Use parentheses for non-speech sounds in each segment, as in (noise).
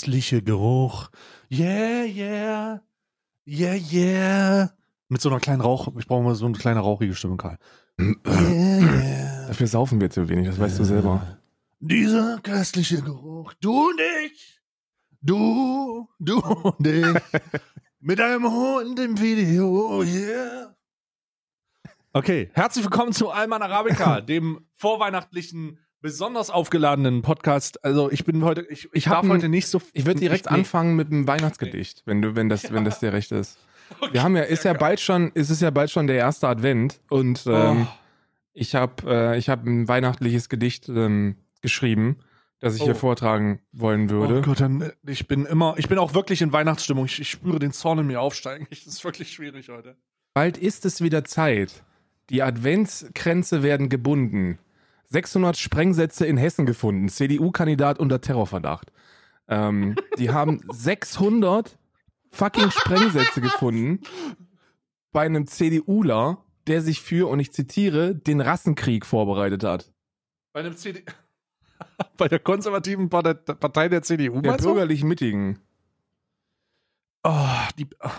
Köstliche Geruch. Yeah, yeah. Yeah, yeah. Mit so einer kleinen Rauch, ich brauche mal so eine kleine rauchige Stimme, Karl. Yeah, yeah. Dafür saufen wir zu wenig, das weißt du selber. Dieser köstliche Geruch. Du und ich. Du, du und ich. (laughs) Mit einem Hund im Video. Yeah. Okay, herzlich willkommen zu Alman Arabica, (laughs) dem vorweihnachtlichen, besonders aufgeladenen Podcast. Also ich bin heute, ich, ich darf heute nicht so. Ich würde direkt anfangen mit dem Weihnachtsgedicht, wenn du, wenn das, wenn das dir recht ist. (laughs) Wir haben ja, ist ja bald schon, ist es ja bald schon der erste Advent und ähm, Oh. ich habe, äh, ich habe ein weihnachtliches Gedicht ähm, geschrieben, das ich Oh. hier vortragen wollen Oh würde. Gott, dann, äh, ich bin immer, ich bin auch wirklich in Weihnachtsstimmung. Ich, ich spüre den Zorn in mir aufsteigen. (laughs) Das ist wirklich schwierig heute. Bald ist es wieder Zeit. Die Adventskränze werden gebunden. 600 Sprengsätze in Hessen gefunden. CDU-Kandidat unter Terrorverdacht. Ähm, die haben 600 fucking Sprengsätze gefunden bei einem CDUler, der sich für, und ich zitiere, den Rassenkrieg vorbereitet hat. Bei einem CD. (laughs) Bei der konservativen Partei, der CDU, Der meinst du? bürgerlich Mittigen. Oh, die. äh, w-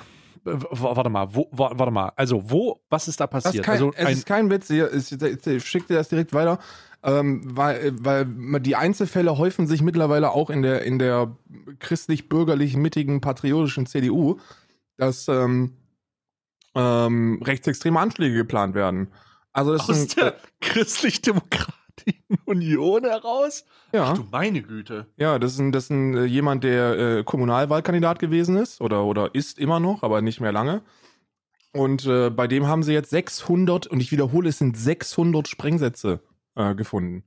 warte mal, wo, wa- warte mal. Also, wo, was ist da passiert? ist kein, also, es ein, ist kein Witz, ich, ich, ich schick dir das direkt weiter, ähm, weil, weil die Einzelfälle häufen sich mittlerweile auch in der, in der christlich-bürgerlich mittigen patriotischen CDU, dass ähm, ähm, rechtsextreme Anschläge geplant werden. Also das aus sind, der christlich-demokratischen (laughs) Union heraus? ja, Ach du meine Güte. ja, das ist, ein, das ist ein, äh, jemand, der äh, Kommunalwahlkandidat gewesen ist oder, oder ist immer noch, aber nicht mehr lange. Und äh, bei dem haben sie jetzt 600, und ich wiederhole, es sind 600 Sprengsätze äh, gefunden.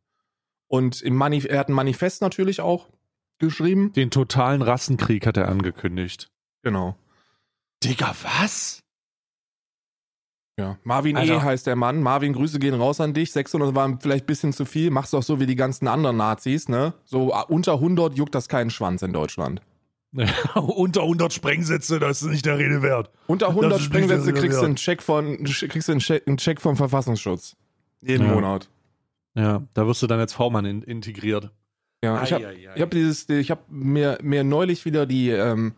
Und im Manif er hat ein Manifest natürlich auch geschrieben. Den totalen Rassenkrieg hat er angekündigt. Genau. Digga, was? Ja. Marvin Alter. E. heißt der Mann. Marvin, Grüße gehen raus an dich. 600 waren vielleicht ein bisschen zu viel. Mach's doch so wie die ganzen anderen Nazis, ne? So äh, unter 100 juckt das keinen Schwanz in Deutschland. (laughs) Unter 100 Sprengsätze, das ist nicht der Rede wert. Unter 100 Das ist nicht Sprengsätze kriegst du einen Check von, kriegst du einen Check, einen Check vom Verfassungsschutz. Jeden Ja. Monat. Ja, da wirst du dann als V-Mann in, integriert. Ja, ich habe hab dieses, ich habe mir, mir neulich wieder die, ähm,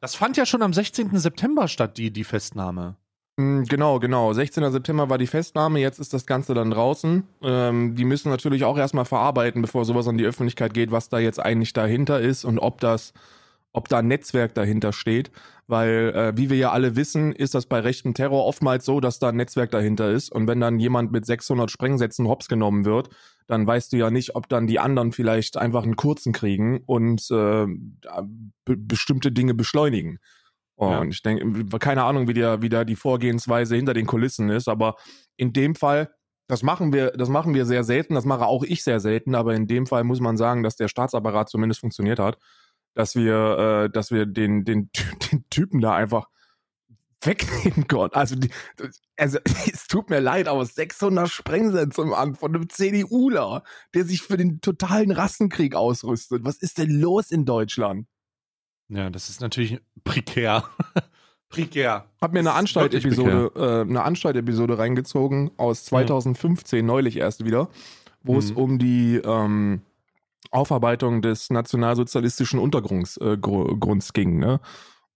Das fand ja schon am 16. September statt, die, die Festnahme. Mh, genau, genau, 16. September war die Festnahme, jetzt ist das Ganze dann draußen. Ähm, die müssen natürlich auch erstmal verarbeiten, bevor sowas an die Öffentlichkeit geht, was da jetzt eigentlich dahinter ist und ob das, ob da ein Netzwerk dahinter steht. Weil, äh, wie wir ja alle wissen, ist das bei rechtem Terror oftmals so, dass da ein Netzwerk dahinter ist. Und wenn dann jemand mit 600 Sprengsätzen hops genommen wird, dann weißt du ja nicht, ob dann die anderen vielleicht einfach einen kurzen kriegen und äh, be bestimmte Dinge beschleunigen. Oh, Ja. Und ich denke, keine Ahnung, wie, der, wie da die Vorgehensweise hinter den Kulissen ist, aber in dem Fall, das machen wir, das machen wir sehr selten, das mache auch ich sehr selten, aber in dem Fall muss man sagen, dass der Staatsapparat zumindest funktioniert hat, dass wir, äh, dass wir den, den, (laughs) den Typen da einfach wegnehmen konnten. (laughs) Also, die, also (laughs) es tut mir leid, aber 600 Sprengsätze im An von einem CDUler, der sich für den totalen Rassenkrieg ausrüstet. Was ist denn los in Deutschland? Ja, das ist natürlich prekär. (laughs) prekär. Hab mir eine Anstaltepisode, äh, eine Anstaltepisode reingezogen aus 2015, neulich erst wieder, wo es Mhm. um die ähm, Aufarbeitung des nationalsozialistischen Untergrunds äh, ging. Ne?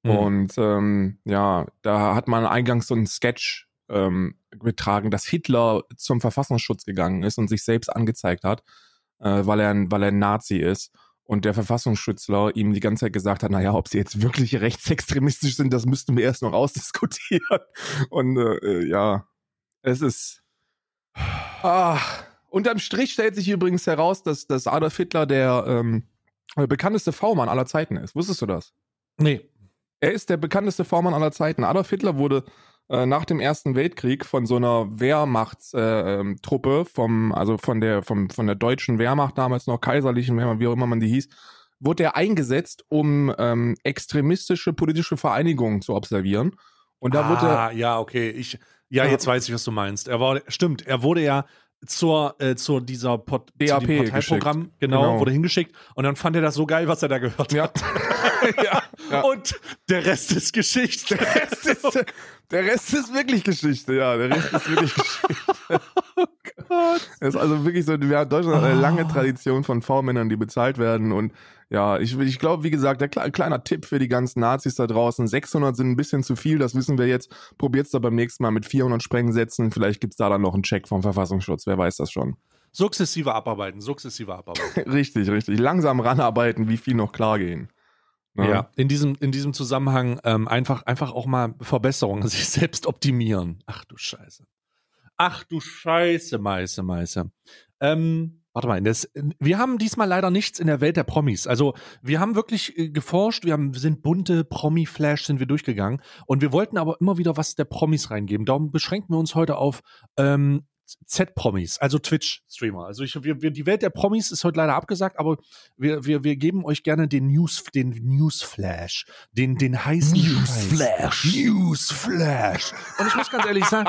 Mhm. Und ähm, ja, da hat man eingangs so einen Sketch ähm, getragen, dass Hitler zum Verfassungsschutz gegangen ist und sich selbst angezeigt hat, äh, weil er ein, weil er ein Nazi ist. Und der Verfassungsschützler ihm die ganze Zeit gesagt hat, naja, ob sie jetzt wirklich rechtsextremistisch sind, das müssten wir erst noch ausdiskutieren. (laughs) Und äh, ja, es ist. Ah, unterm Strich stellt sich übrigens heraus, dass, dass Adolf Hitler der ähm, bekannteste V-Mann aller Zeiten ist. Wusstest du das? Nee. Er ist der bekannteste V-Mann aller Zeiten. Adolf Hitler wurde äh, nach dem Ersten Weltkrieg von so einer Wehrmachtstruppe, äh, ähm, vom, also von der, vom, von der deutschen Wehrmacht, damals noch kaiserlichen Wehrmacht, wie auch immer man die hieß, wurde er eingesetzt, um ähm, extremistische politische Vereinigungen zu observieren. Und da wurde er, ah, ja, okay. Ich, ja, Ja. jetzt weiß ich, was du meinst. Er war, stimmt, er wurde ja zur, äh, zur dieser Pot, DAP zu Parteiprogramm, geschickt. genau, Genau. wurde hingeschickt und dann fand er das so geil, was er da gehört ja, hat. (laughs) ja, ja. Und der Rest ist Geschichte. Der Rest, ist, (laughs) der Rest ist wirklich Geschichte, ja. Der Rest ist wirklich (laughs) Geschichte. Das ist also wirklich so, wir haben Deutschland hat eine lange Tradition von V-Männern, die bezahlt werden und ja, ich, ich glaube, wie gesagt, der kle kleiner Tipp für die ganzen Nazis da draußen, 600 sind ein bisschen zu viel, das wissen wir jetzt. Probiert's da beim nächsten Mal mit 400 Sprengsätzen, vielleicht gibt's da dann noch einen Check vom Verfassungsschutz, wer weiß das schon. Sukzessive abarbeiten, sukzessive abarbeiten. (laughs) richtig, richtig. Langsam ranarbeiten, wie viel noch klar gehen. Ja, ja in, diesem, in diesem Zusammenhang ähm, einfach, einfach auch mal Verbesserungen, (laughs) sich selbst optimieren. Ach du Scheiße. Ach du Scheiße, Meiße, Meiße. Ähm, warte mal, das, wir haben diesmal leider nichts in der Welt der Promis. Also wir haben wirklich äh, geforscht, wir, haben, sind bunte Promi-Flash sind wir durchgegangen und wir wollten aber immer wieder was der Promis reingeben. Darum beschränken wir uns heute auf ähm, Z-Promis, also Twitch-Streamer. Also ich, wir, wir, die Welt der Promis ist heute leider abgesagt, aber wir, wir, wir geben euch gerne den News, den Newsflash, den, den heißen Newsflash. Newsflash. Und ich muss ganz ehrlich sagen,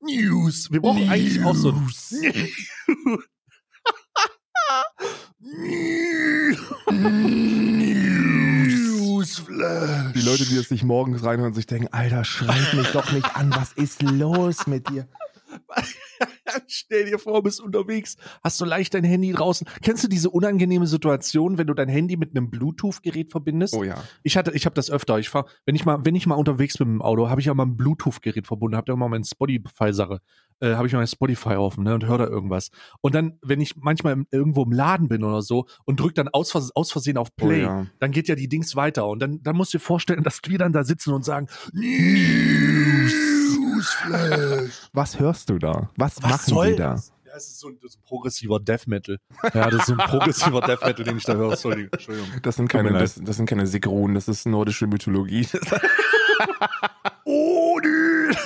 News. Wir brauchen News. eigentlich auch so Newsflash. Die Leute, die das sich morgens reinhören sich denken, Alter, schreit mich doch nicht an, was ist los mit dir? (laughs) Stell dir vor, bist unterwegs, hast du leicht dein Handy draußen. Kennst du diese unangenehme Situation, wenn du dein Handy mit einem Bluetooth-Gerät verbindest? Oh ja. Ich hatte, ich habe das öfter. Ich fahr, wenn ich mal, wenn ich mal unterwegs bin mit dem Auto, habe ich auch mal ein Bluetooth-Gerät verbunden, habe da immer mein Spotify-Sache, äh, habe ich mein Spotify offen ne, und höre da irgendwas. Und dann, wenn ich manchmal irgendwo im Laden bin oder so und drück dann aus, aus Versehen auf Play, oh ja. dann geht ja die Dings weiter. Und dann, dann musst du dir vorstellen, dass wir dann da sitzen und sagen, News. Newsflash. Was hörst du da? Was, Was machen soll die da? Das? Ja, es ist so ein, das ist ein progressiver Death Metal. Ja, das ist so ein progressiver Death Metal, den ich da höre. Sorry, Entschuldigung. Das sind keine, das, das sind keine Sigronen, das ist nordische Mythologie. Odin!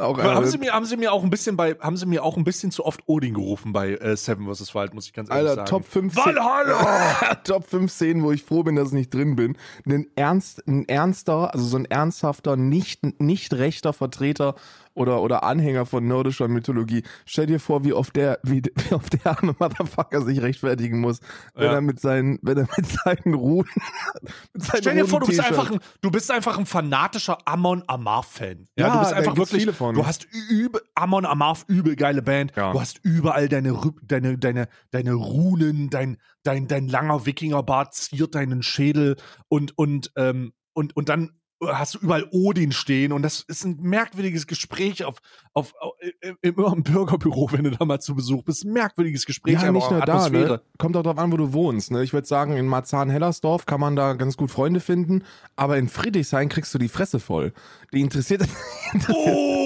Auch, äh, haben, sie mir, haben sie mir auch ein bisschen bei, haben sie mir auch ein bisschen zu oft Odin gerufen bei äh, Seven vs. Wild, muss ich ganz ehrlich Alter, sagen. Top 5 Valhalla! (laughs) Top 5 Szenen, wo ich froh bin, dass ich nicht drin bin. Ein ernst, ein ernster, also so ein ernsthafter, nicht, nicht rechter Vertreter oder, oder Anhänger von nordischer Mythologie. Stell dir vor, wie oft der, wie, (laughs) wie oft der arme Motherfucker sich rechtfertigen muss, wenn ja. er mit seinen, wenn er mit seinen Ruhen. (laughs) mit seinen Stell dir vor, du bist einfach ein, du bist einfach ein fanatischer Amon Amarth-Fan. Ja, ja, du bist einfach wirklich, du hast übel, Amon Amarth, übel geile Band. Ja. Du hast überall deine, deine, deine, deine Runen, dein, dein, dein langer Wikingerbart ziert deinen Schädel und, und, ähm, und, und dann hast du überall Odin stehen und das ist ein merkwürdiges Gespräch auf, auf, auf im, im Bürgerbüro, wenn du da mal zu Besuch bist. Merkwürdiges Gespräch. Ja, nicht nur da, ne? Kommt auch darauf an, wo du wohnst. Ne? Ich würde sagen, in Marzahn-Hellersdorf kann man da ganz gut Freunde finden, aber in Friedrichshain kriegst du die Fresse voll. Die interessiert. (laughs) Odin!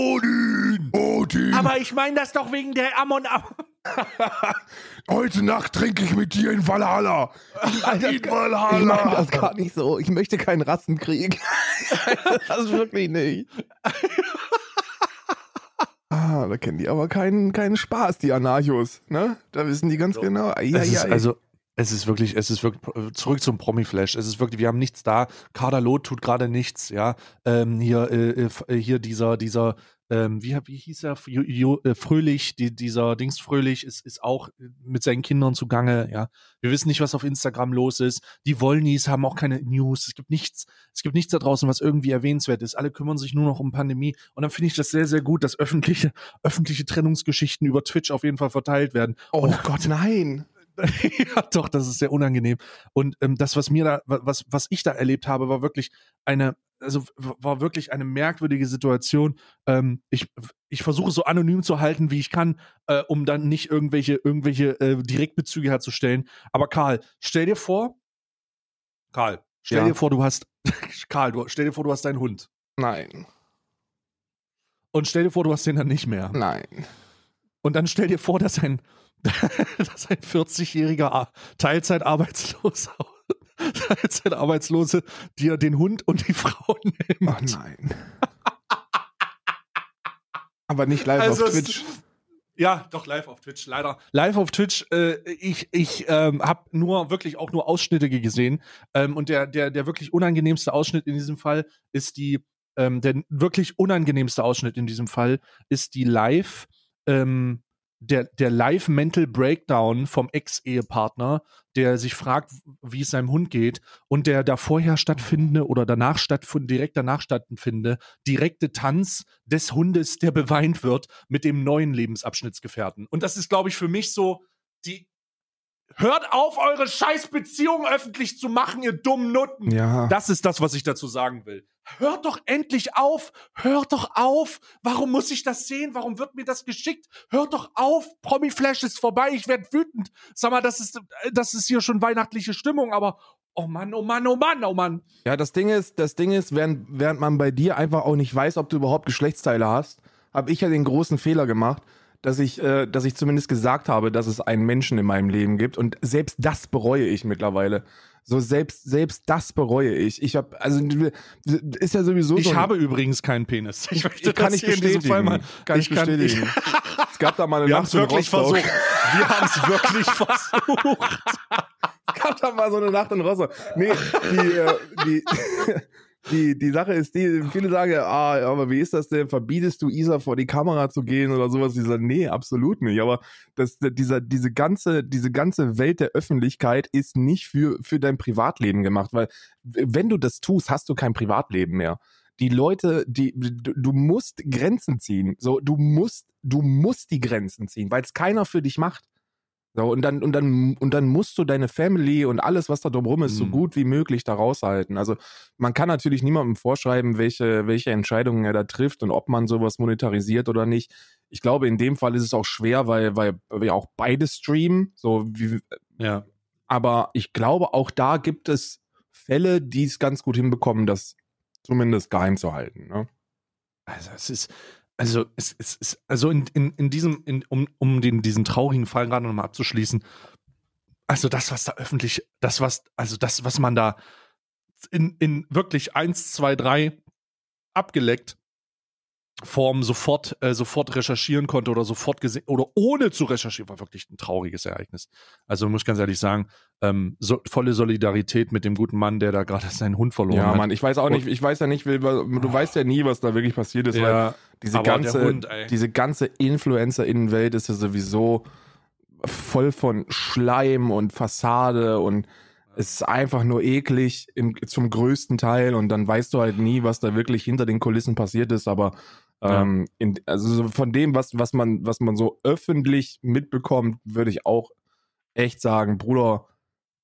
Odin! Aber ich meine das doch wegen der Amon. (laughs) Heute Nacht trinke ich mit dir in Valhalla. Alter, in Valhalla. Ich meine das gar nicht so. Ich möchte keinen Rassenkrieg. (laughs) das wirklich nicht. Ah, da kennen die aber keinen, keinen Spaß, die Anarchos. Ne? Da wissen die ganz so. genau. Ja, ja, also, es ist wirklich, es ist wirklich, zurück zum Promi-Flash. Es ist wirklich, wir haben nichts da. Kader Loth tut gerade nichts, ja. Ähm, hier, äh, äh hier dieser, dieser ähm, wie, wie hieß er, äh, Fröhlich, die, dieser Dings Fröhlich ist, ist auch mit seinen Kindern zugange, ja. Wir wissen nicht, was auf Instagram los ist. Die Wollnies haben auch keine News. Es gibt nichts, es gibt nichts da draußen, was irgendwie erwähnenswert ist. Alle kümmern sich nur noch um Pandemie. Und dann finde ich das sehr, sehr gut, dass öffentliche, öffentliche Trennungsgeschichten über Twitch auf jeden Fall verteilt werden. Oh Und, Gott, nein! (laughs) ja, doch, das ist sehr unangenehm. Und ähm, das, was mir da, was, was ich da erlebt habe, war wirklich eine, also war wirklich eine merkwürdige Situation. Ähm, ich, ich versuche so anonym zu halten, wie ich kann, äh, um dann nicht irgendwelche, irgendwelche äh, Direktbezüge herzustellen. Aber Karl, stell dir vor, Karl, stell ja. dir vor, du hast, (laughs) Karl, du, stell dir vor, du hast deinen Hund. Nein. Und stell dir vor, du hast den dann nicht mehr. Nein. Und dann stell dir vor, dass ein, (laughs) dass ein 40-jähriger Teilzeitarbeitsloser (laughs) Teilzeitarbeitslose dir den Hund und die Frau (laughs) nimmt. Oh nein. Aber nicht live also auf Twitch. Ja, doch live auf Twitch, leider. Live auf Twitch, äh, ich, ich ähm, habe nur wirklich auch nur Ausschnitte gesehen. Ähm, und der, der, der wirklich unangenehmste Ausschnitt in diesem Fall ist die, ähm, der wirklich unangenehmste Ausschnitt in diesem Fall ist die Live, ähm, der, der Live-Mental Breakdown vom Ex-Ehepartner, der sich fragt, wie es seinem Hund geht und der da vorher stattfindende oder danach stattfindende, direkt danach stattfindende direkte Tanz des Hundes, der beweint wird mit dem neuen Lebensabschnittsgefährten. Und das ist, glaube ich, für mich so die Hört auf, eure Scheißbeziehung öffentlich zu machen, ihr dummen Nutten. Ja. Das ist das, was ich dazu sagen will. Hört doch endlich auf! Hört doch auf! Warum muss ich das sehen? Warum wird mir das geschickt? Hört doch auf! Promi Flash ist vorbei, ich werde wütend. Sag mal, das ist, das ist hier schon weihnachtliche Stimmung, aber oh Mann, oh Mann, oh Mann, oh Mann. Ja, das Ding ist, das Ding ist, während, während man bei dir einfach auch nicht weiß, ob du überhaupt Geschlechtsteile hast, habe ich ja den großen Fehler gemacht, dass ich, äh, dass ich zumindest gesagt habe, dass es einen Menschen in meinem Leben gibt. Und selbst das bereue ich mittlerweile. So selbst, selbst das bereue ich. Ich habe, also ist ja sowieso. Ich so habe übrigens keinen Penis. Ich möchte kann das ich hier bestätigen. in diesem Fall mal. Kann ich, ich bestätigen. Kann, es gab da mal eine Wir haben es wirklich versucht. Wir haben es wirklich (laughs) versucht. es gab da mal so eine Nacht in Rostock. Nee, die, äh, die die, die Sache ist die, viele sagen, ah, aber wie ist das denn? Verbietest du Isa vor die Kamera zu gehen oder sowas? Die nee, absolut nicht. Aber das, dieser, diese ganze, diese ganze Welt der Öffentlichkeit ist nicht für, für dein Privatleben gemacht, weil wenn du das tust, hast du kein Privatleben mehr. Die Leute, die, du, du musst Grenzen ziehen. So, du musst, du musst die Grenzen ziehen, weil es keiner für dich macht. So, und dann, und dann, und dann musst du deine Family und alles, was da drumherum ist, mhm. so gut wie möglich da raushalten. Also man kann natürlich niemandem vorschreiben, welche, welche Entscheidungen er da trifft und ob man sowas monetarisiert oder nicht. Ich glaube, in dem Fall ist es auch schwer, weil, weil wir auch beide streamen. So wie, ja. Aber ich glaube, auch da gibt es Fälle, die es ganz gut hinbekommen, das zumindest geheim zu halten. Ne? Also es ist, also es, es, also in, in, in diesem, in, um, um den, diesen traurigen Fall gerade nochmal abzuschließen, also das, was da öffentlich, das, was, also das, was man da in, in wirklich eins, zwei, drei abgeleckt Form sofort, äh, sofort recherchieren konnte oder sofort gesehen oder ohne zu recherchieren, war wirklich ein trauriges Ereignis. Also muss ich ganz ehrlich sagen, ähm, so, volle Solidarität mit dem guten Mann, der da gerade (laughs) seinen Hund verloren ja, hat. Ja, Mann, ich weiß auch nicht, ich weiß ja nicht, du weißt ja nie, was da wirklich passiert ist, ja, weil diese ganze, Hund, diese ganze Influencer-Innenwelt ist ja sowieso voll von Schleim und Fassade und es ist einfach nur eklig im, zum größten Teil und dann weißt du halt nie, was da wirklich hinter den Kulissen passiert ist, aber ähm, in, also von dem, was, was, man, was man so öffentlich mitbekommt, würde ich auch echt sagen, Bruder,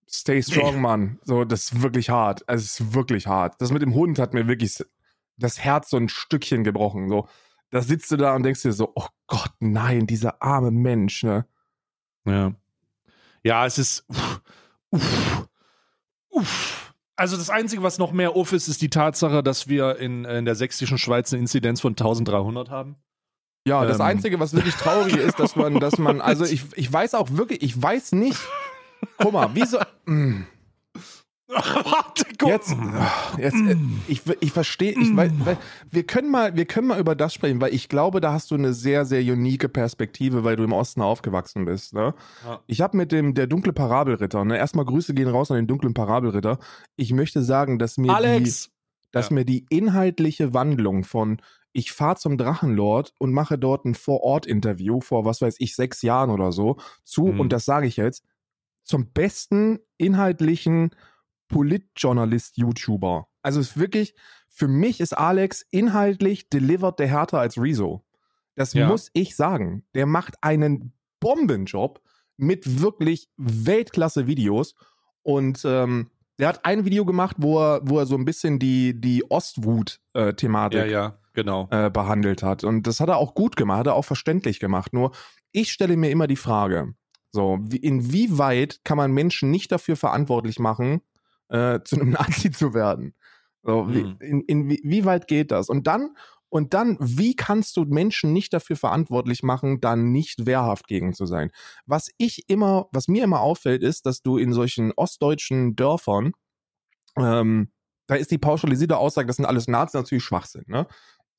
stay (laughs) strong, Mann. So, das ist wirklich hart. Also, es ist wirklich hart. Das mit dem Hund hat mir wirklich das Herz so ein Stückchen gebrochen. So, da sitzt du da und denkst dir so, oh Gott, nein, dieser arme Mensch, ne? Ja. Ja, es ist. Uff, uff, uff. Also das Einzige, was noch mehr uff ist, ist die Tatsache, dass wir in, in der sächsischen Schweiz eine Inzidenz von 1300 haben. Ja, das ähm. Einzige, was wirklich traurig ist, dass man, dass man, also ich, ich weiß auch wirklich, ich weiß nicht, guck mal, wieso, (laughs) mh. Mm. (laughs) Warte, guck. Jetzt, jetzt äh, mm. ich, ich verstehe, ich, weil, weil, wir können mal, wir können mal über das sprechen, weil ich glaube, da hast du eine sehr, sehr unique Perspektive, weil du im Osten aufgewachsen bist. Ne? Ja. Ich habe mit dem der dunkle Parabelritter. Ne, erstmal Grüße gehen raus an den dunklen Parabelritter. Ich möchte sagen, dass mir Alex. die, dass ja. mir die inhaltliche Wandlung von ich fahre zum Drachenlord und mache dort ein Vor-Ort-Interview vor, was weiß ich, sechs Jahren oder so zu, mhm. und das sage ich jetzt, zum besten inhaltlichen Politjournalist, YouTuber. Also es ist wirklich, für mich ist Alex inhaltlich delivered der härter als Rezo. Das ja. muss ich sagen. Der macht einen Bombenjob mit wirklich Weltklasse-Videos. Und ähm, der hat ein Video gemacht, wo er, wo er so ein bisschen die, die Ostwut-Thematik ja, ja, genau. äh, behandelt hat. Und das hat er auch gut gemacht, hat er auch verständlich gemacht. Nur ich stelle mir immer die Frage, so, wie, inwieweit kann man Menschen nicht dafür verantwortlich machen, äh, zu einem (laughs) Nazi zu werden. So, mhm. wie, in, in, wie, wie weit geht das? Und dann, und dann, wie kannst du Menschen nicht dafür verantwortlich machen, dann nicht wehrhaft gegen zu sein? Was ich immer, was mir immer auffällt, ist, dass du in solchen ostdeutschen Dörfern, ähm, da ist die pauschalisierte Aussage, das sind alles Nazis, natürlich Schwachsinn, ne?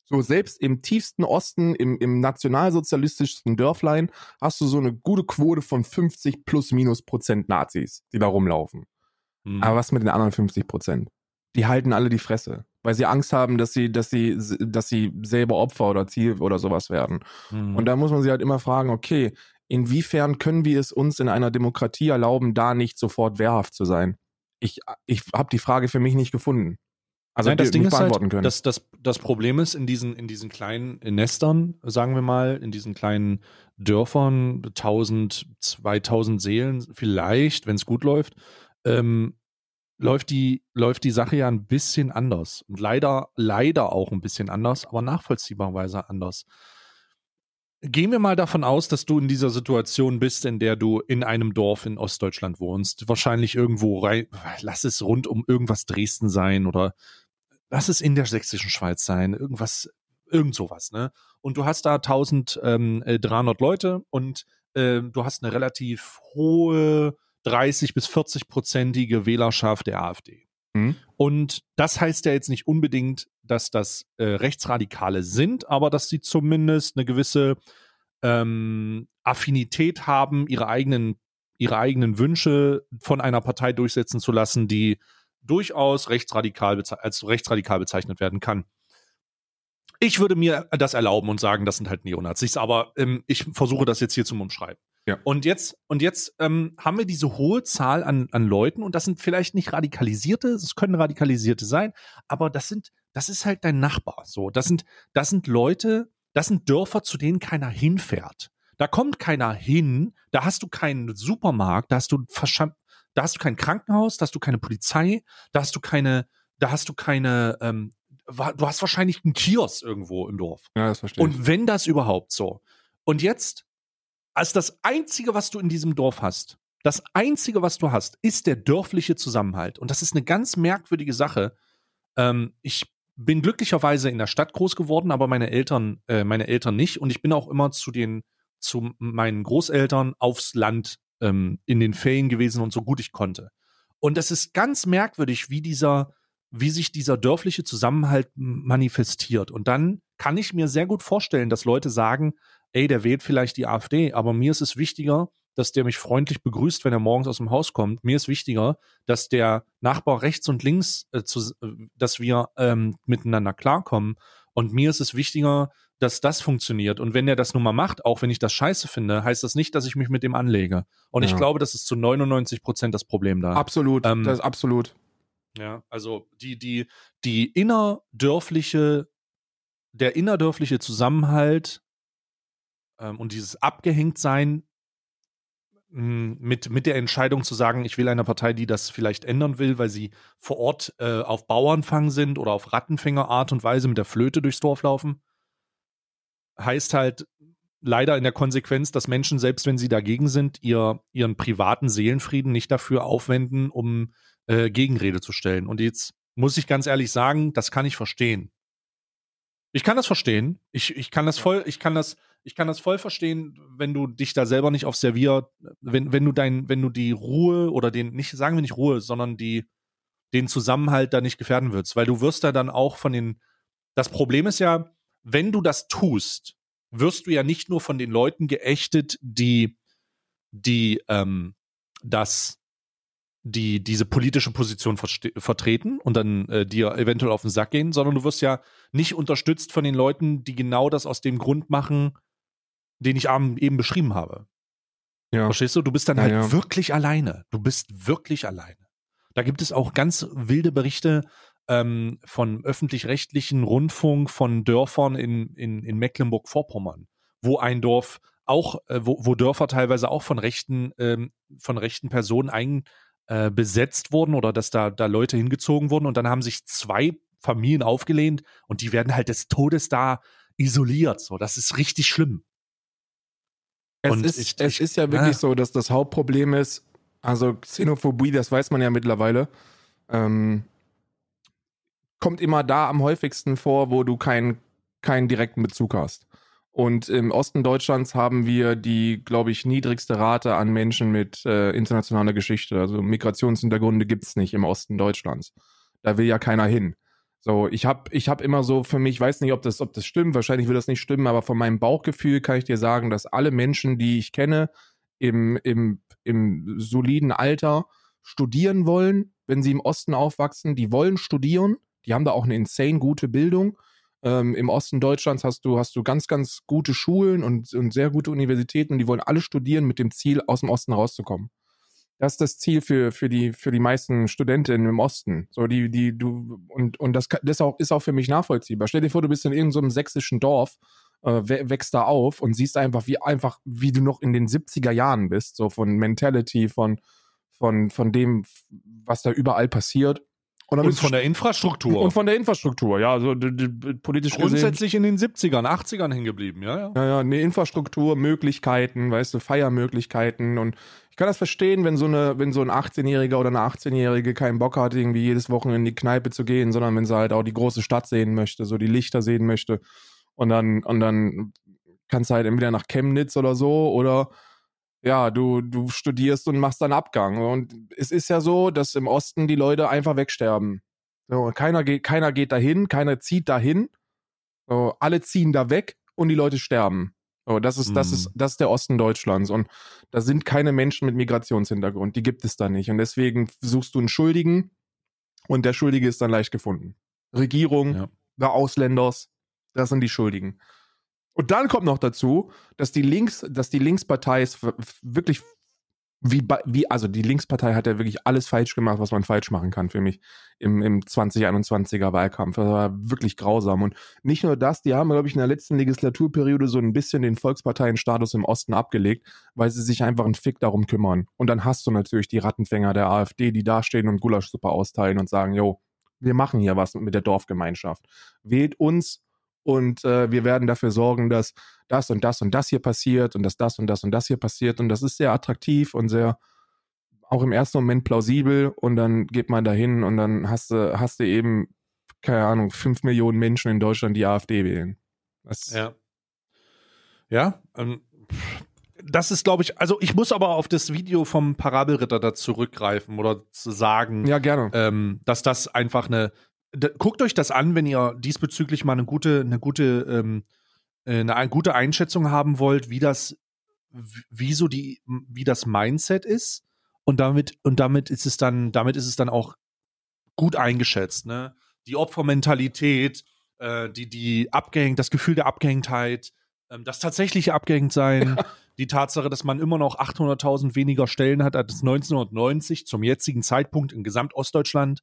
So, selbst im tiefsten Osten, im, im nationalsozialistischsten Dörflein, hast du so eine gute Quote von 50 plus minus Prozent Nazis, die da rumlaufen. Mhm. Aber was mit den anderen 50 Prozent? Die halten alle die Fresse. weil sie Angst haben, dass sie, dass sie, dass sie selber Opfer oder Ziel oder sowas werden. Mhm. Und da muss man sich halt immer fragen, okay, inwiefern können wir es uns in einer Demokratie erlauben, da nicht sofort wehrhaft zu sein? Ich, ich habe die Frage für mich nicht gefunden. Also Nein, das Ding ist halt, können. Das, das, das Problem ist in diesen, in diesen kleinen Nestern, sagen wir mal, in diesen kleinen Dörfern, 1000, 2000 Seelen vielleicht, wenn es gut läuft, ähm, läuft die, läuft die Sache ja ein bisschen anders. Und leider, leider auch ein bisschen anders, aber nachvollziehbarweise anders. Gehen wir mal davon aus, dass du in dieser Situation bist, in der du in einem Dorf in Ostdeutschland wohnst. Wahrscheinlich irgendwo rein, lass es rund um irgendwas Dresden sein oder lass es in der sächsischen Schweiz sein, irgendwas, irgend sowas, ne? Und du hast da 1300 ähm, äh, Leute und äh, du hast eine relativ hohe 30 bis 40 prozentige Wählerschaft der AfD. Mhm. Und das heißt ja jetzt nicht unbedingt, dass das äh, Rechtsradikale sind, aber dass sie zumindest eine gewisse ähm, Affinität haben, ihre eigenen, ihre eigenen Wünsche von einer Partei durchsetzen zu lassen, die durchaus rechtsradikal als rechtsradikal bezeichnet werden kann. Ich würde mir das erlauben und sagen, das sind halt Neonazis, aber ähm, ich versuche das jetzt hier zum Umschreiben. Ja. Und jetzt, und jetzt ähm, haben wir diese hohe Zahl an, an Leuten und das sind vielleicht nicht radikalisierte, es können radikalisierte sein, aber das sind, das ist halt dein Nachbar. So, das sind, das sind Leute, das sind Dörfer, zu denen keiner hinfährt. Da kommt keiner hin, da hast du keinen Supermarkt, da hast du da hast du kein Krankenhaus, da hast du keine Polizei, da hast du keine, da hast du keine, ähm, du hast wahrscheinlich einen Kiosk irgendwo im Dorf. Ja, das verstehe ich. Und wenn das überhaupt so. Und jetzt, als das Einzige, was du in diesem Dorf hast, das Einzige, was du hast, ist der dörfliche Zusammenhalt. Und das ist eine ganz merkwürdige Sache. Ähm, ich bin glücklicherweise in der Stadt groß geworden, aber meine Eltern, äh, meine Eltern nicht. Und ich bin auch immer zu den, zu meinen Großeltern aufs Land ähm, in den Ferien gewesen und so gut ich konnte. Und es ist ganz merkwürdig, wie dieser, wie sich dieser dörfliche Zusammenhalt manifestiert. Und dann kann ich mir sehr gut vorstellen, dass Leute sagen, ey, der wählt vielleicht die AfD, aber mir ist es wichtiger, dass der mich freundlich begrüßt, wenn er morgens aus dem Haus kommt. Mir ist wichtiger, dass der Nachbar rechts und links, äh, zu, äh, dass wir ähm, miteinander klarkommen. Und mir ist es wichtiger, dass das funktioniert. Und wenn er das nun mal macht, auch wenn ich das scheiße finde, heißt das nicht, dass ich mich mit dem anlege. Und ja. ich glaube, das ist zu 99 Prozent das Problem da. Absolut, ähm, das ist absolut. Ja, also die, die, die innerdörfliche, der innerdörfliche Zusammenhalt ähm, und dieses Abgehängtsein hm, mit, mit der Entscheidung zu sagen, ich will eine Partei, die das vielleicht ändern will, weil sie vor Ort äh, auf Bauernfang sind oder auf Rattenfängerart und Weise mit der Flöte durchs Dorf laufen heißt halt leider in der Konsequenz, dass Menschen, selbst wenn sie dagegen sind, ihr, ihren privaten Seelenfrieden nicht dafür aufwenden, um äh, Gegenrede zu stellen. Und jetzt muss ich ganz ehrlich sagen, das kann ich verstehen. Ich kann das verstehen. Ich, ich kann das voll, ich kann das, ich kann das voll verstehen, wenn du dich da selber nicht auf Servier, wenn, wenn du dein, wenn du die Ruhe oder den, nicht, sagen wir nicht Ruhe, sondern die, den Zusammenhalt da nicht gefährden würdest, weil du wirst da dann auch von den, das Problem ist ja, wenn du das tust, wirst du ja nicht nur von den Leuten geächtet, die, die ähm, das, die diese politische Position vertreten und dann äh, dir eventuell auf den Sack gehen, sondern du wirst ja nicht unterstützt von den Leuten, die genau das aus dem Grund machen, den ich eben beschrieben habe. Ja. Verstehst du? Du bist dann ja, halt ja. wirklich alleine. Du bist wirklich alleine. Da gibt es auch ganz wilde Berichte ähm, von öffentlich-rechtlichen Rundfunk von Dörfern in, in, in Mecklenburg-Vorpommern, wo ein Dorf auch, äh, wo, wo Dörfer teilweise auch von rechten, ähm, von rechten Personen ein, äh, besetzt wurden oder dass da, da Leute hingezogen wurden und dann haben sich zwei Familien aufgelehnt und die werden halt des Todes da isoliert. So, das ist richtig schlimm. Es, ist, ich, es ich, ist ja wirklich äh, so, dass das Hauptproblem ist, also Xenophobie, das weiß man ja mittlerweile. Ähm, kommt immer da am häufigsten vor, wo du keinen keinen direkten Bezug hast. Und im Osten Deutschlands haben wir die, glaube ich, niedrigste Rate an Menschen mit äh, internationaler Geschichte. Also Migrationshintergründe gibt es nicht im Osten Deutschlands. Da will ja keiner hin. So, ich habe ich hab immer so für mich, weiß nicht, ob das, ob das stimmt, wahrscheinlich will das nicht stimmen, aber von meinem Bauchgefühl kann ich dir sagen, dass alle Menschen, die ich kenne, im, im, im soliden Alter studieren wollen, wenn sie im Osten aufwachsen, die wollen studieren Die haben da auch eine insane gute Bildung. Ähm, Im Osten Deutschlands hast du, hast du ganz, ganz gute Schulen und, und sehr gute Universitäten und die wollen alle studieren mit dem Ziel, aus dem Osten rauszukommen. Das ist das Ziel für, für, die, für die meisten Studentinnen im Osten. So, die, die, du, und, und das, das auch, ist auch für mich nachvollziehbar. Stell dir vor, du bist in irgendeinem so sächsischen Dorf, äh, wächst da auf und siehst einfach, wie einfach, wie du noch in den 70er Jahren bist, so von Mentality, von, von, von dem, was da überall passiert. Und, und von der Infrastruktur. Und von der Infrastruktur, ja. Also politisch Grundsätzlich gesehen, in den 70ern, 80ern hängen geblieben, ja, ja. Ja, ja, eine Infrastruktur, Möglichkeiten, weißt du, Feiermöglichkeiten. Und ich kann das verstehen, wenn so eine, wenn so ein 18-Jähriger oder eine 18-Jährige keinen Bock hat, irgendwie jedes Wochenende in die Kneipe zu gehen, sondern wenn sie halt auch die große Stadt sehen möchte, so die Lichter sehen möchte. Und dann, und dann kannst du halt entweder nach Chemnitz oder so oder ja, du, du studierst und machst dann Abgang. Und es ist ja so, dass im Osten die Leute einfach wegsterben. So, keiner geht, keiner geht dahin, keiner zieht dahin. So, alle ziehen da weg und die Leute sterben. So, das ist, das ist, hm. das ist der Osten Deutschlands. Und da sind keine Menschen mit Migrationshintergrund. Die gibt es da nicht. Und deswegen suchst du einen Schuldigen und der Schuldige ist dann leicht gefunden. Regierung, ja. der Ausländers, das sind die Schuldigen. Und dann kommt noch dazu, dass die Links, dass die Linkspartei es wirklich wie, wie, also die Linkspartei hat ja wirklich alles falsch gemacht, was man falsch machen kann für mich im, im 2021er Wahlkampf. Das war wirklich grausam. Und nicht nur das, die haben, glaube ich, in der letzten Legislaturperiode so ein bisschen den Volksparteienstatus im Osten abgelegt, weil sie sich einfach einen Fick darum kümmern. Und dann hast du natürlich die Rattenfänger der AfD, die dastehen und Gulaschsuppe austeilen und sagen, jo, wir machen hier was mit der Dorfgemeinschaft. Wählt uns und äh, wir werden dafür sorgen, dass das und das und das hier passiert und dass das und das und das hier passiert und das ist sehr attraktiv und sehr auch im ersten Moment plausibel und dann geht man dahin und dann hast du hast du eben keine Ahnung fünf Millionen Menschen in Deutschland die AfD wählen. Das ja. Ja. Ähm, das ist, glaube ich, also ich muss aber auf das Video vom Parabelritter da zurückgreifen oder zu sagen, ja, gerne. Ähm, dass das einfach eine, guckt euch das an, wenn ihr diesbezüglich mal eine gute, eine gute, ähm, äh, eine, gute Einschätzung haben wollt, wie das, wie so die, wie das Mindset ist. Und damit, und damit ist es dann, damit ist es dann auch gut eingeschätzt, ne? Die Opfermentalität, äh, die, die abgehängt, das Gefühl der Abgehängtheit, ähm, das tatsächliche Abgehängtsein, ja. die Tatsache, dass man immer noch 800.000 weniger Stellen hat als 1990 zum jetzigen Zeitpunkt in Gesamtostdeutschland.